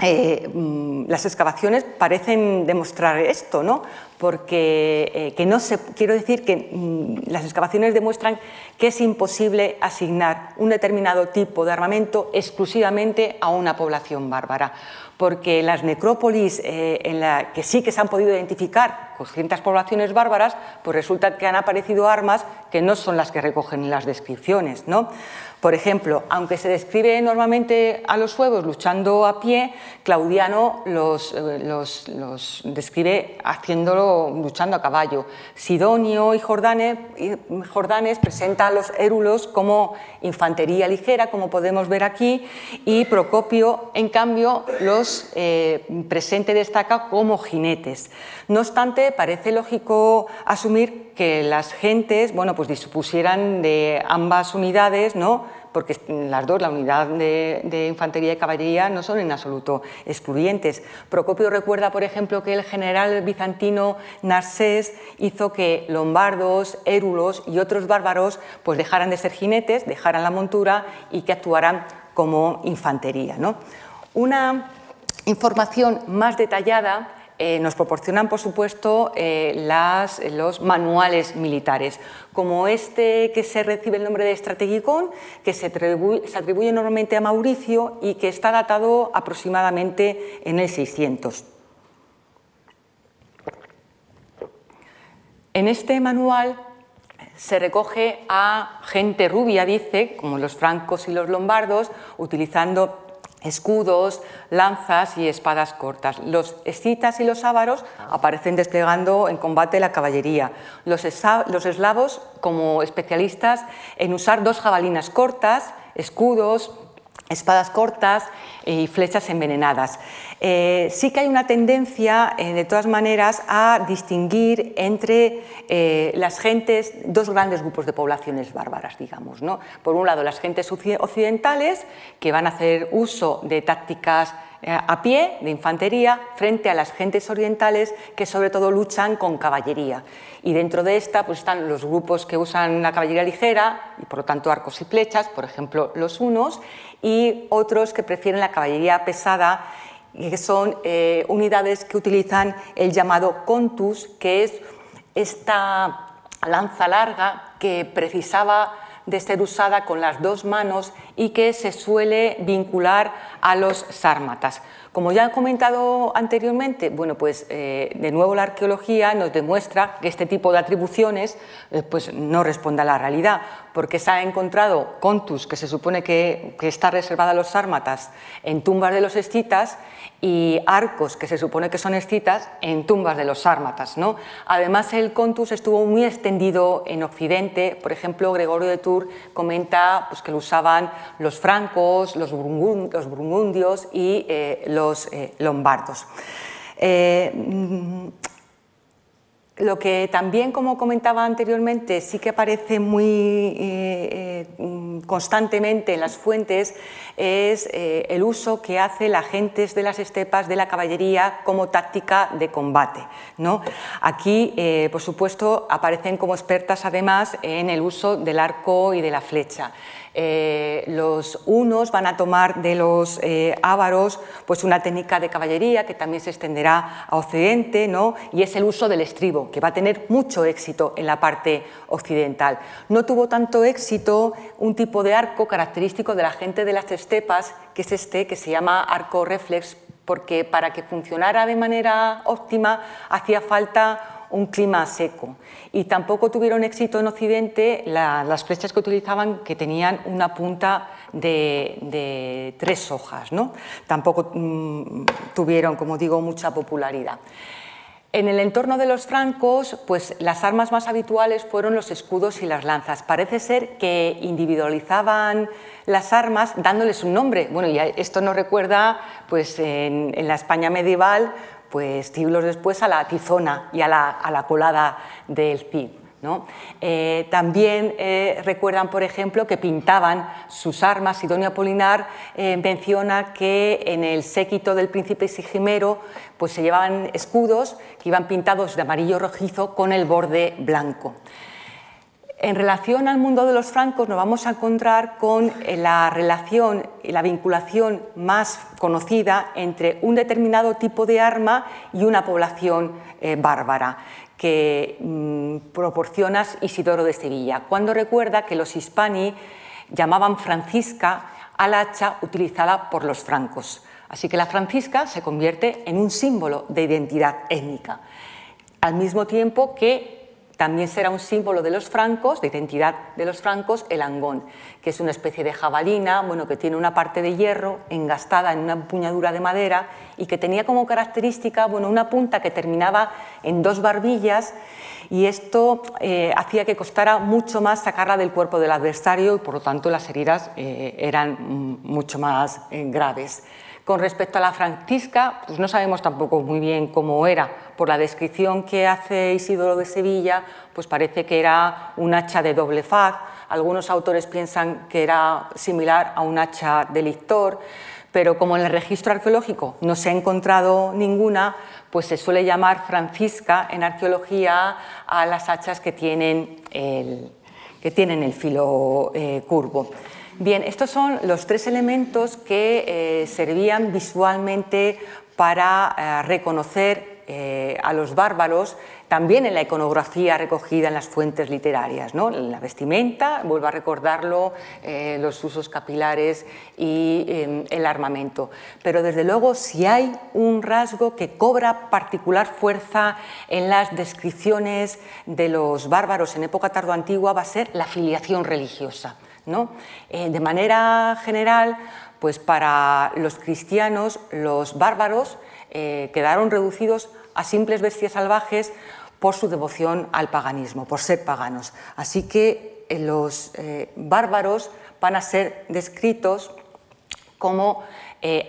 eh, mm, las excavaciones parecen demostrar esto, ¿no? porque eh, que no se, quiero decir que mm, las excavaciones demuestran que es imposible asignar un determinado tipo de armamento exclusivamente a una población bárbara, porque las necrópolis eh, en la que sí que se han podido identificar con ciertas poblaciones bárbaras, pues resulta que han aparecido armas que no son las que recogen en las descripciones, ¿no? Por ejemplo, aunque se describe normalmente a los suevos luchando a pie, Claudiano los, eh, los, describe haciéndolo luchando a caballo. Sidonio y Jordanes, Jordanes presenta a los érulos como infantería ligera, como podemos ver aquí, y Procopio, en cambio, los eh, presente destaca como jinetes. No obstante, parece lógico asumir que las gentes bueno, pues dispusieran de ambas unidades, ¿no? porque las dos, la unidad de, infantería y caballería, no son en absoluto excluyentes. Procopio recuerda, por ejemplo, que el general bizantino Narcés hizo que lombardos, érulos y otros bárbaros pues dejaran de ser jinetes, dejaran la montura y que actuaran como infantería. Una información más detallada eh, nos proporcionan, por supuesto, eh, los manuales militares, como este que se recibe el nombre de Strategicon, que se atribuye, normalmente a Mauricio y que está datado aproximadamente en el 600. En este manual se recoge a gente rubia, dice, como los francos y los lombardos, utilizando escudos, lanzas y espadas cortas. Los escitas y los ávaros aparecen desplegando en combate la caballería. Los, los eslavos como especialistas en usar dos jabalinas cortas, escudos, espadas cortas y flechas envenenadas. Eh, sí que hay una tendencia, eh, de todas maneras, a distinguir entre eh, las gentes, dos grandes grupos de poblaciones bárbaras, digamos. ¿no? Por un lado, las gentes occidentales, que van a hacer uso de tácticas a pie, de infantería, frente a las gentes orientales que sobre todo luchan con caballería. Y dentro de esta pues, están los grupos que usan la caballería ligera y por lo tanto arcos y flechas, por ejemplo los unos, y otros que prefieren la caballería pesada que son eh, unidades que utilizan el llamado contus, que es esta lanza larga que precisaba de ser usada con las dos manos y que se suele vincular a los sármatas. Como ya he comentado anteriormente, bueno, pues eh, de nuevo la arqueología nos demuestra que este tipo de atribuciones eh, pues no responde a la realidad, porque se ha encontrado contus que se supone que, está reservada a los sármatas en tumbas de los escitas y arcos que se supone que son escitas en tumbas de los sármatas. ¿no? Además, el contus estuvo muy extendido en Occidente. Por ejemplo, Gregorio de Tours comenta pues, que lo usaban los francos, los, burgundios y eh, los eh, lombardos. Eh, lo que también, como comentaba anteriormente, sí que aparece muy eh, eh, constantemente en las fuentes es eh, el uso que hace la gente de las estepas de la caballería como táctica de combate. ¿no? Aquí, por supuesto, aparecen como expertas además en el uso del arco y de la flecha. Eh, los unos van a tomar de los eh, ávaros pues una técnica de caballería que también se extenderá a Occidente, ¿no? y es el uso del estribo, que va a tener mucho éxito en la parte occidental. No tuvo tanto éxito un tipo de arco característico de la gente de las estepas, que es este, que se llama arco reflex, porque para que funcionara de manera óptima hacía falta un clima seco. Y tampoco tuvieron éxito en Occidente las flechas que utilizaban que tenían una punta de, tres hojas. ¿no? Tampoco mm, tuvieron, como digo, mucha popularidad. En el entorno de los francos, pues las armas más habituales fueron los escudos y las lanzas. Parece ser que individualizaban las armas dándoles un nombre. Bueno, y esto nos recuerda, pues en, en la España medieval, pues siglos después a la tizona y a la, colada del Cid. Eh, también eh, recuerdan, por ejemplo, que pintaban sus armas. Sidonia Polinar eh, menciona que en el séquito del príncipe Sigimero pues, se llevaban escudos que iban pintados de amarillo rojizo con el borde blanco. En relación al mundo de los francos nos vamos a encontrar con eh, la relación y la vinculación más conocida entre un determinado tipo de arma y una población eh, bárbara que mm, proporciona Isidoro de Sevilla, cuando recuerda que los hispani llamaban francisca al hacha utilizada por los francos. Así que la francisca se convierte en un símbolo de identidad étnica, al mismo tiempo que también será un símbolo de los francos, de identidad de los francos, el angón, que es una especie de jabalina, bueno, que tiene una parte de hierro engastada en una empuñadura de madera y que tenía como característica bueno, una punta que terminaba en dos barbillas y esto eh, hacía que costara mucho más sacarla del cuerpo del adversario y por lo tanto las heridas eh, eran mucho más eh, graves. Con respecto a la francisca, pues no sabemos tampoco muy bien cómo era. Por la descripción que hace Isidoro de Sevilla, pues parece que era un hacha de doble faz. Algunos autores piensan que era similar a un hacha de lictor, pero como en el registro arqueológico no se ha encontrado ninguna, pues se suele llamar francisca en arqueología a las hachas que tienen el, que tienen el filo eh, curvo. Bien, estos son los tres elementos que eh, servían visualmente para eh, reconocer eh, a los bárbaros también en la iconografía recogida en las fuentes literarias, ¿no? la vestimenta, vuelvo a recordarlo, los usos capilares y em, el armamento. Pero desde luego si hay un rasgo que cobra particular fuerza en las descripciones de los bárbaros en época tardoantigua va a ser la filiación religiosa. ¿No? Eh, de manera general, pues para los cristianos los bárbaros eh, quedaron reducidos a simples bestias salvajes por su devoción al paganismo, por ser paganos. Así que eh, los bárbaros van a ser descritos como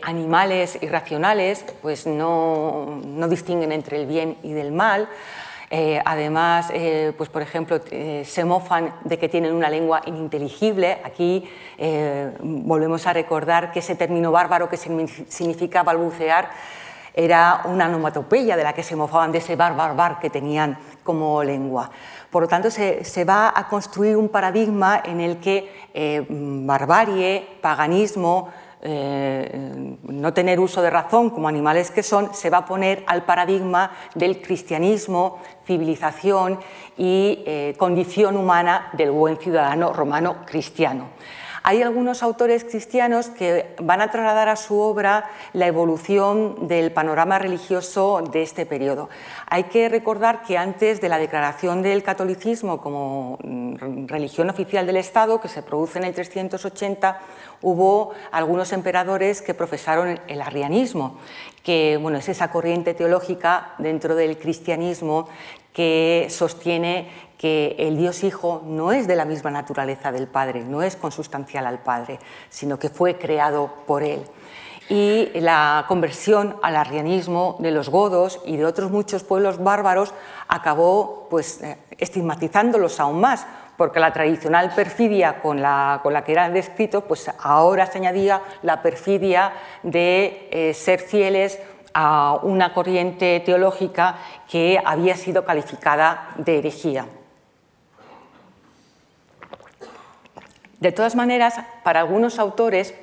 animales irracionales, pues no, distinguen entre el bien y del mal. Además, pues por ejemplo, se mofan de que tienen una lengua ininteligible. Aquí volvemos a recordar que ese término bárbaro que significa balbucear era una onomatopeya de la que se mofaban de ese bar, bar, que tenían como lengua. Por lo tanto, se, va a construir un paradigma en el que eh, barbarie, paganismo, eh, no tener uso de razón como animales que son, se va a poner al paradigma del cristianismo, civilización y eh, condición humana del buen ciudadano romano cristiano. Hay algunos autores cristianos que van a trasladar a su obra la evolución del panorama religioso de este periodo. Hay que recordar que antes de la declaración del catolicismo como mm, religión oficial del Estado, que se produce en el 380, hubo algunos emperadores que profesaron el arrianismo, que bueno, es esa corriente teológica dentro del cristianismo que sostiene que el Dios Hijo no es de la misma naturaleza del Padre, no es consustancial al Padre, sino que fue creado por Él. Y la conversión al arrianismo de los godos y de otros muchos pueblos bárbaros acabó pues, eh, estigmatizándolos aún más, porque la tradicional perfidia con la, con la que eran descritos, pues ahora se añadía la perfidia de eh, ser fieles a una corriente teológica que había sido calificada de herejía. De todas maneras, para algunos autores,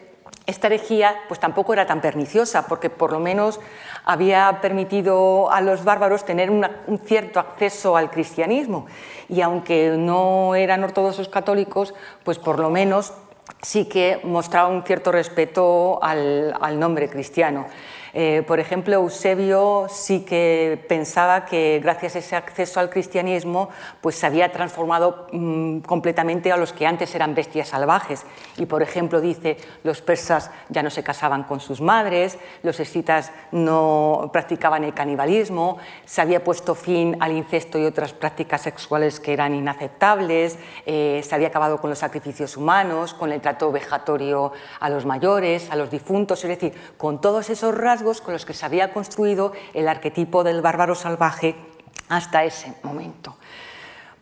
esta herejía pues, tampoco era tan perniciosa, porque por lo menos había permitido a los bárbaros tener un cierto acceso al cristianismo. Y aunque no eran ortodoxos católicos, pues por lo menos sí que mostraba un cierto respeto al nombre cristiano. Eh, por ejemplo, Eusebio sí que pensaba que gracias a ese acceso al cristianismo pues se había transformado mm, completamente a los que antes eran bestias salvajes. Y, por ejemplo, dice, los persas ya no se casaban con sus madres, los escitas no practicaban el canibalismo, se había puesto fin al incesto y otras prácticas sexuales que eran inaceptables, eh, se había acabado con los sacrificios humanos, con el trato vejatorio a los mayores, a los difuntos, es decir, con todos esos rasgos con los que se había construido el arquetipo del bárbaro salvaje hasta ese momento.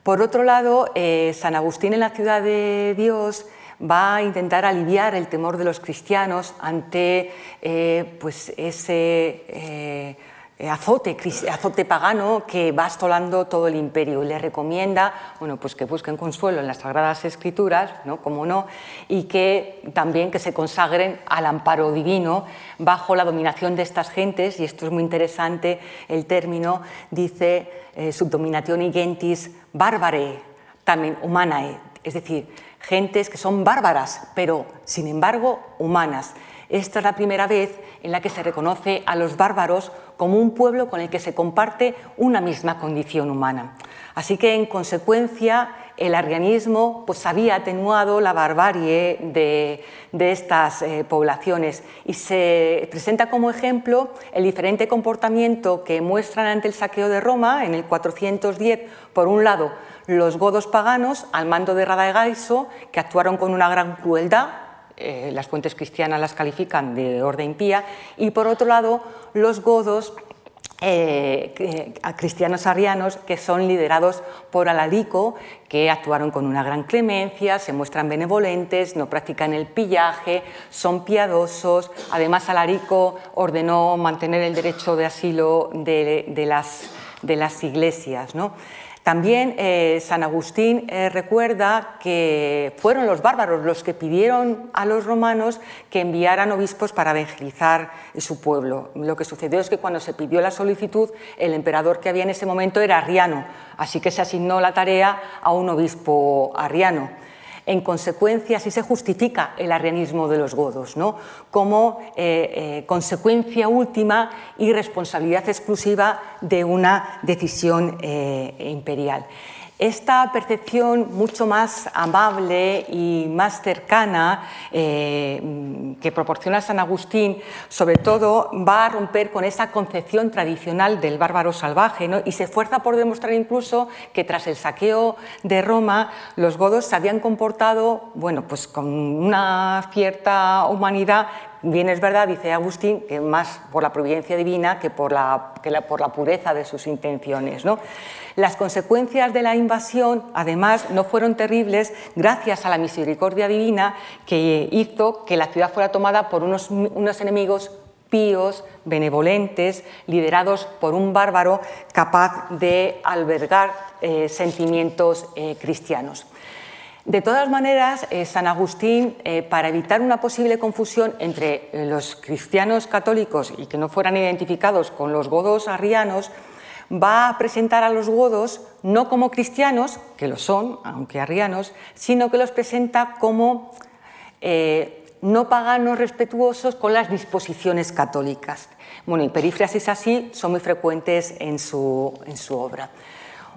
Por otro lado, eh, San Agustín en la ciudad de Dios va a intentar aliviar el temor de los cristianos ante eh, pues ese eh, azote, azote pagano que va astolando todo el imperio y le recomienda bueno, pues que busquen consuelo en las Sagradas Escrituras, ¿no? como no, y que también que se consagren al amparo divino bajo la dominación de estas gentes, y esto es muy interesante, el término dice eh, subdominación gentis bárbare, también humanae, es decir, gentes que son bárbaras, pero sin embargo humanas. Esta es la primera vez en la que se reconoce a los bárbaros como un pueblo con el que se comparte una misma condición humana. Así que, en consecuencia, el arrianismo pues, había atenuado la barbarie de, estas eh, poblaciones y se presenta como ejemplo el diferente comportamiento que muestran ante el saqueo de Roma en el 410, por un lado, los godos paganos al mando de Radagaiso, que actuaron con una gran crueldad, eh, las fuentes cristianas las califican de orden pía, y por otro lado los godos eh, cristianos arianos que son liderados por Alarico, que actuaron con una gran clemencia, se muestran benevolentes, no practican el pillaje, son piadosos. Además, Alarico ordenó mantener el derecho de asilo de, las, de las, iglesias. ¿no? También eh, San Agustín eh, recuerda que fueron los bárbaros los que pidieron a los romanos que enviaran obispos para evangelizar su pueblo. Lo que sucedió es que cuando se pidió la solicitud, el emperador que había en ese momento era Arriano, así que se asignó la tarea a un obispo arriano. En consecuencia, así se justifica el arrianismo de los godos, ¿no? como eh, eh, consecuencia última y responsabilidad exclusiva de una decisión eh, imperial. Esta percepción mucho más amable y más cercana eh, que proporciona San Agustín, sobre todo va a romper con esa concepción tradicional del bárbaro salvaje y se esfuerza por demostrar incluso que tras el saqueo de Roma los godos se habían comportado bueno, pues con una cierta humanidad Bien es verdad, dice Agustín, que más por la providencia divina que por la, por la pureza de sus intenciones. ¿no? Las consecuencias de la invasión, además, no fueron terribles gracias a la misericordia divina que hizo que la ciudad fuera tomada por unos, unos enemigos píos, benevolentes, liderados por un bárbaro capaz de albergar eh, sentimientos eh, cristianos. De todas maneras, eh, San Agustín, eh, para evitar una posible confusión entre eh, los cristianos católicos y que no fueran identificados con los godos arrianos, va a presentar a los godos no como cristianos, que lo son, aunque arrianos, sino que los presenta como no paganos respetuosos con las disposiciones católicas. Bueno, y perífrasis así son muy frecuentes en su obra.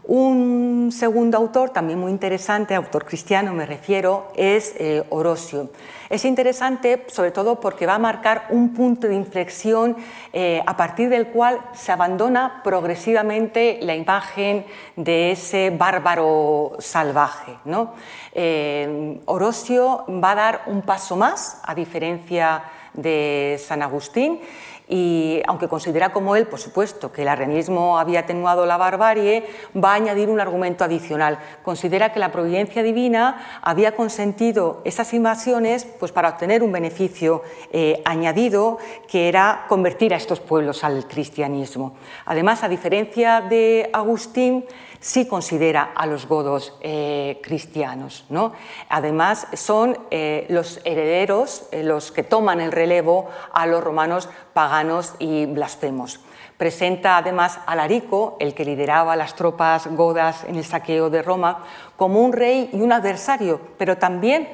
Un segundo autor, también muy interesante, autor cristiano me refiero, es eh, Orosio. Es interesante sobre todo porque va a marcar un punto de inflexión eh, a partir del cual se abandona progresivamente la imagen de ese bárbaro salvaje. ¿no? Eh, Orosio va a dar un paso más, a diferencia de San Agustín, y aunque considera como él, por supuesto, que el arrianismo había atenuado la barbarie, va a añadir un argumento adicional. Considera que la providencia divina había consentido esas invasiones pues, para obtener un beneficio eh, añadido, que era convertir a estos pueblos al cristianismo. Además, a diferencia de Agustín, sí considera a los godos eh, cristianos. ¿no? Además, son eh, los herederos eh, los que toman el relevo a los romanos paganos y blasfemos. Presenta además a Larico, el que lideraba las tropas godas en el saqueo de Roma, como un rey y un adversario, pero también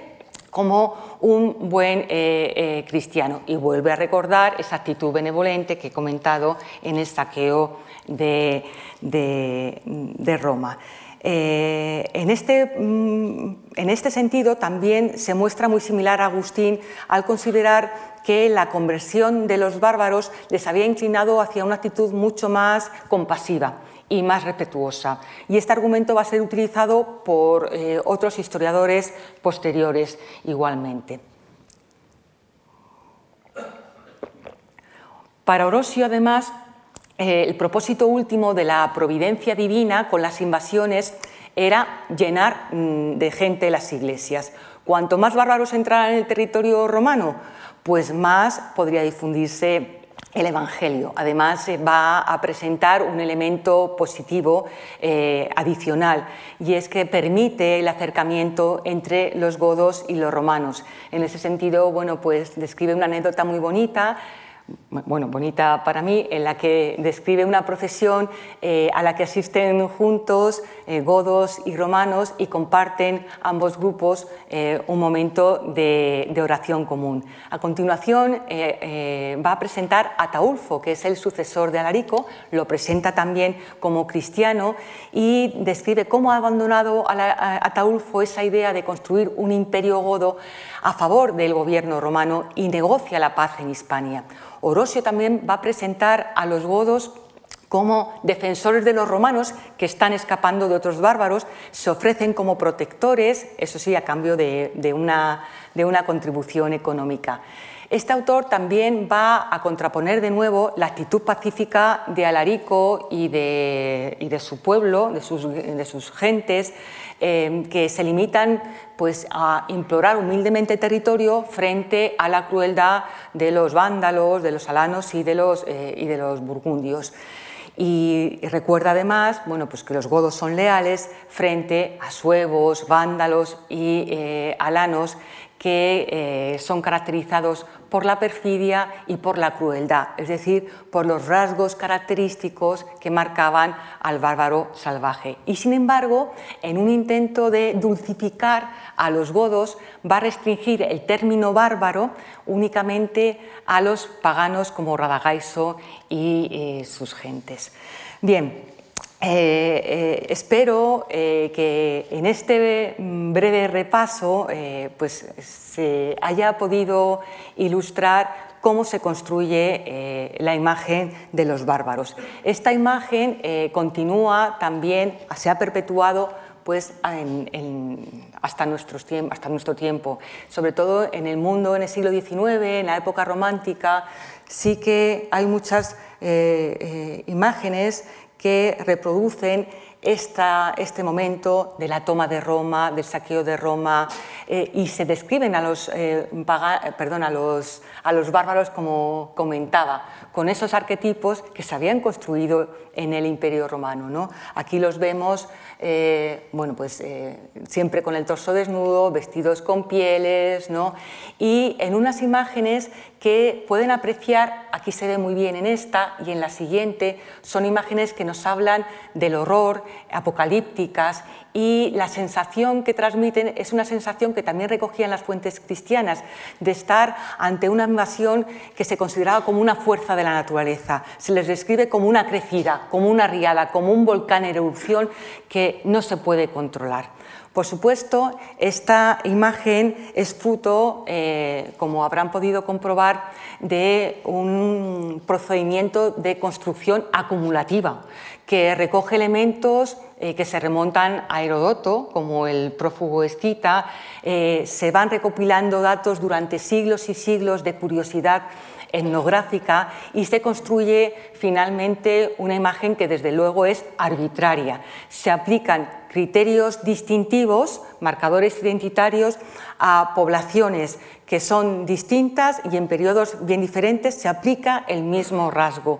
como un buen cristiano. Y vuelve a recordar esa actitud benevolente que he comentado en el saqueo de, Roma. Eh, en, este, mm, en, este, sentido también se muestra muy similar a Agustín al considerar que la conversión de los bárbaros les había inclinado hacia una actitud mucho más compasiva y más respetuosa. Y este argumento va a ser utilizado por eh, otros historiadores posteriores igualmente. Para Orosio, además, el propósito último de la providencia divina con las invasiones era llenar mm, de gente las iglesias. Cuanto más bárbaros entraran en el territorio romano, pues más podría difundirse el Evangelio. Además, va a presentar un elemento positivo eh, adicional y es que permite el acercamiento entre los godos y los romanos. En ese sentido, bueno, pues describe una anécdota muy bonita bueno, bonita para mí, en la que describe una procesión eh, a la que asisten juntos eh, godos y romanos y comparten ambos grupos eh, un momento de, oración común. A continuación va a presentar a Taulfo, que es el sucesor de Alarico, lo presenta también como cristiano y describe cómo ha abandonado a, a Taulfo esa idea de construir un imperio godo a favor del gobierno romano y negocia la paz en Hispania. Orosio también va a presentar a los godos como defensores de los romanos que están escapando de otros bárbaros, se ofrecen como protectores, eso sí, a cambio de, una, contribución económica. Este autor también va a contraponer de nuevo la actitud pacífica de Alarico y de, su pueblo, de sus gentes, Em, que se limitan pues, a implorar humildemente territorio frente a la crueldad de los vándalos, de los alanos y de los, eh, y de los burgundios. Y recuerda además bueno, pues que los godos son leales frente a suevos, vándalos y eh, alanos que eh, son caracterizados por la perfidia y por la crueldad, es decir, por los rasgos característicos que marcaban al bárbaro salvaje. Y sin embargo, en un intento de dulcificar a los godos, va a restringir el término bárbaro únicamente a los paganos como Radagaiso y eh, sus gentes. Bien, eh, eh, espero eh, que en este breve repaso pues, se haya podido ilustrar cómo se construye la imagen de los bárbaros. Esta imagen continúa también, se ha perpetuado pues, hasta, nuestros hasta nuestro tiempo, sobre todo en el mundo en el siglo XIX, en la época romántica, sí que hay muchas imágenes que reproducen este momento de la toma de Roma, del saqueo de Roma, eh, y se describen a los, eh, perdón, a, los, a los bárbaros como comentaba, con esos arquetipos que se habían construido en el Imperio Romano. ¿no? Aquí los vemos eh, bueno, pues, siempre con el torso desnudo, vestidos con pieles, ¿no? y en unas imágenes que pueden apreciar, aquí se ve muy bien en esta y en la siguiente, son imágenes que nos hablan del horror, apocalípticas y la sensación que transmiten es una sensación que también recogían las fuentes cristianas, de estar ante una invasión que se consideraba como una fuerza de la naturaleza. Se les describe como una crecida, como una riada, como un volcán en erupción que no se puede controlar. Por supuesto, esta imagen es fruto, eh, como habrán podido comprobar, de un procedimiento de construcción acumulativa que recoge elementos eh, que se remontan a Herodoto, como el prófugo escita, eh, se van recopilando datos durante siglos y siglos de curiosidad etnográfica y se construye finalmente una imagen que desde luego es arbitraria. Se aplican criterios distintivos, marcadores identitarios, a poblaciones que son distintas y en periodos bien diferentes se aplica el mismo rasgo.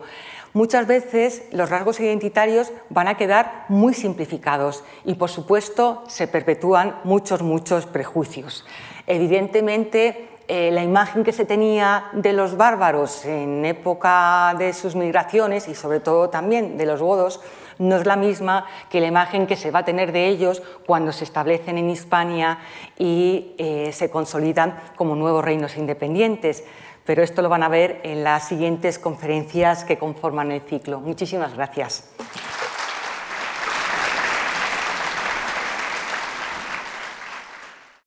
Muchas veces los rasgos identitarios van a quedar muy simplificados y por supuesto se perpetúan muchos, muchos prejuicios. Evidentemente, eh, la imagen que se tenía de los bárbaros en época de sus migraciones y sobre todo también de los godos no es la misma que la imagen que se va a tener de ellos cuando se establecen en Hispania y eh, se consolidan como nuevos reinos independientes. Pero esto lo van a ver en las siguientes conferencias que conforman el ciclo. Muchísimas gracias.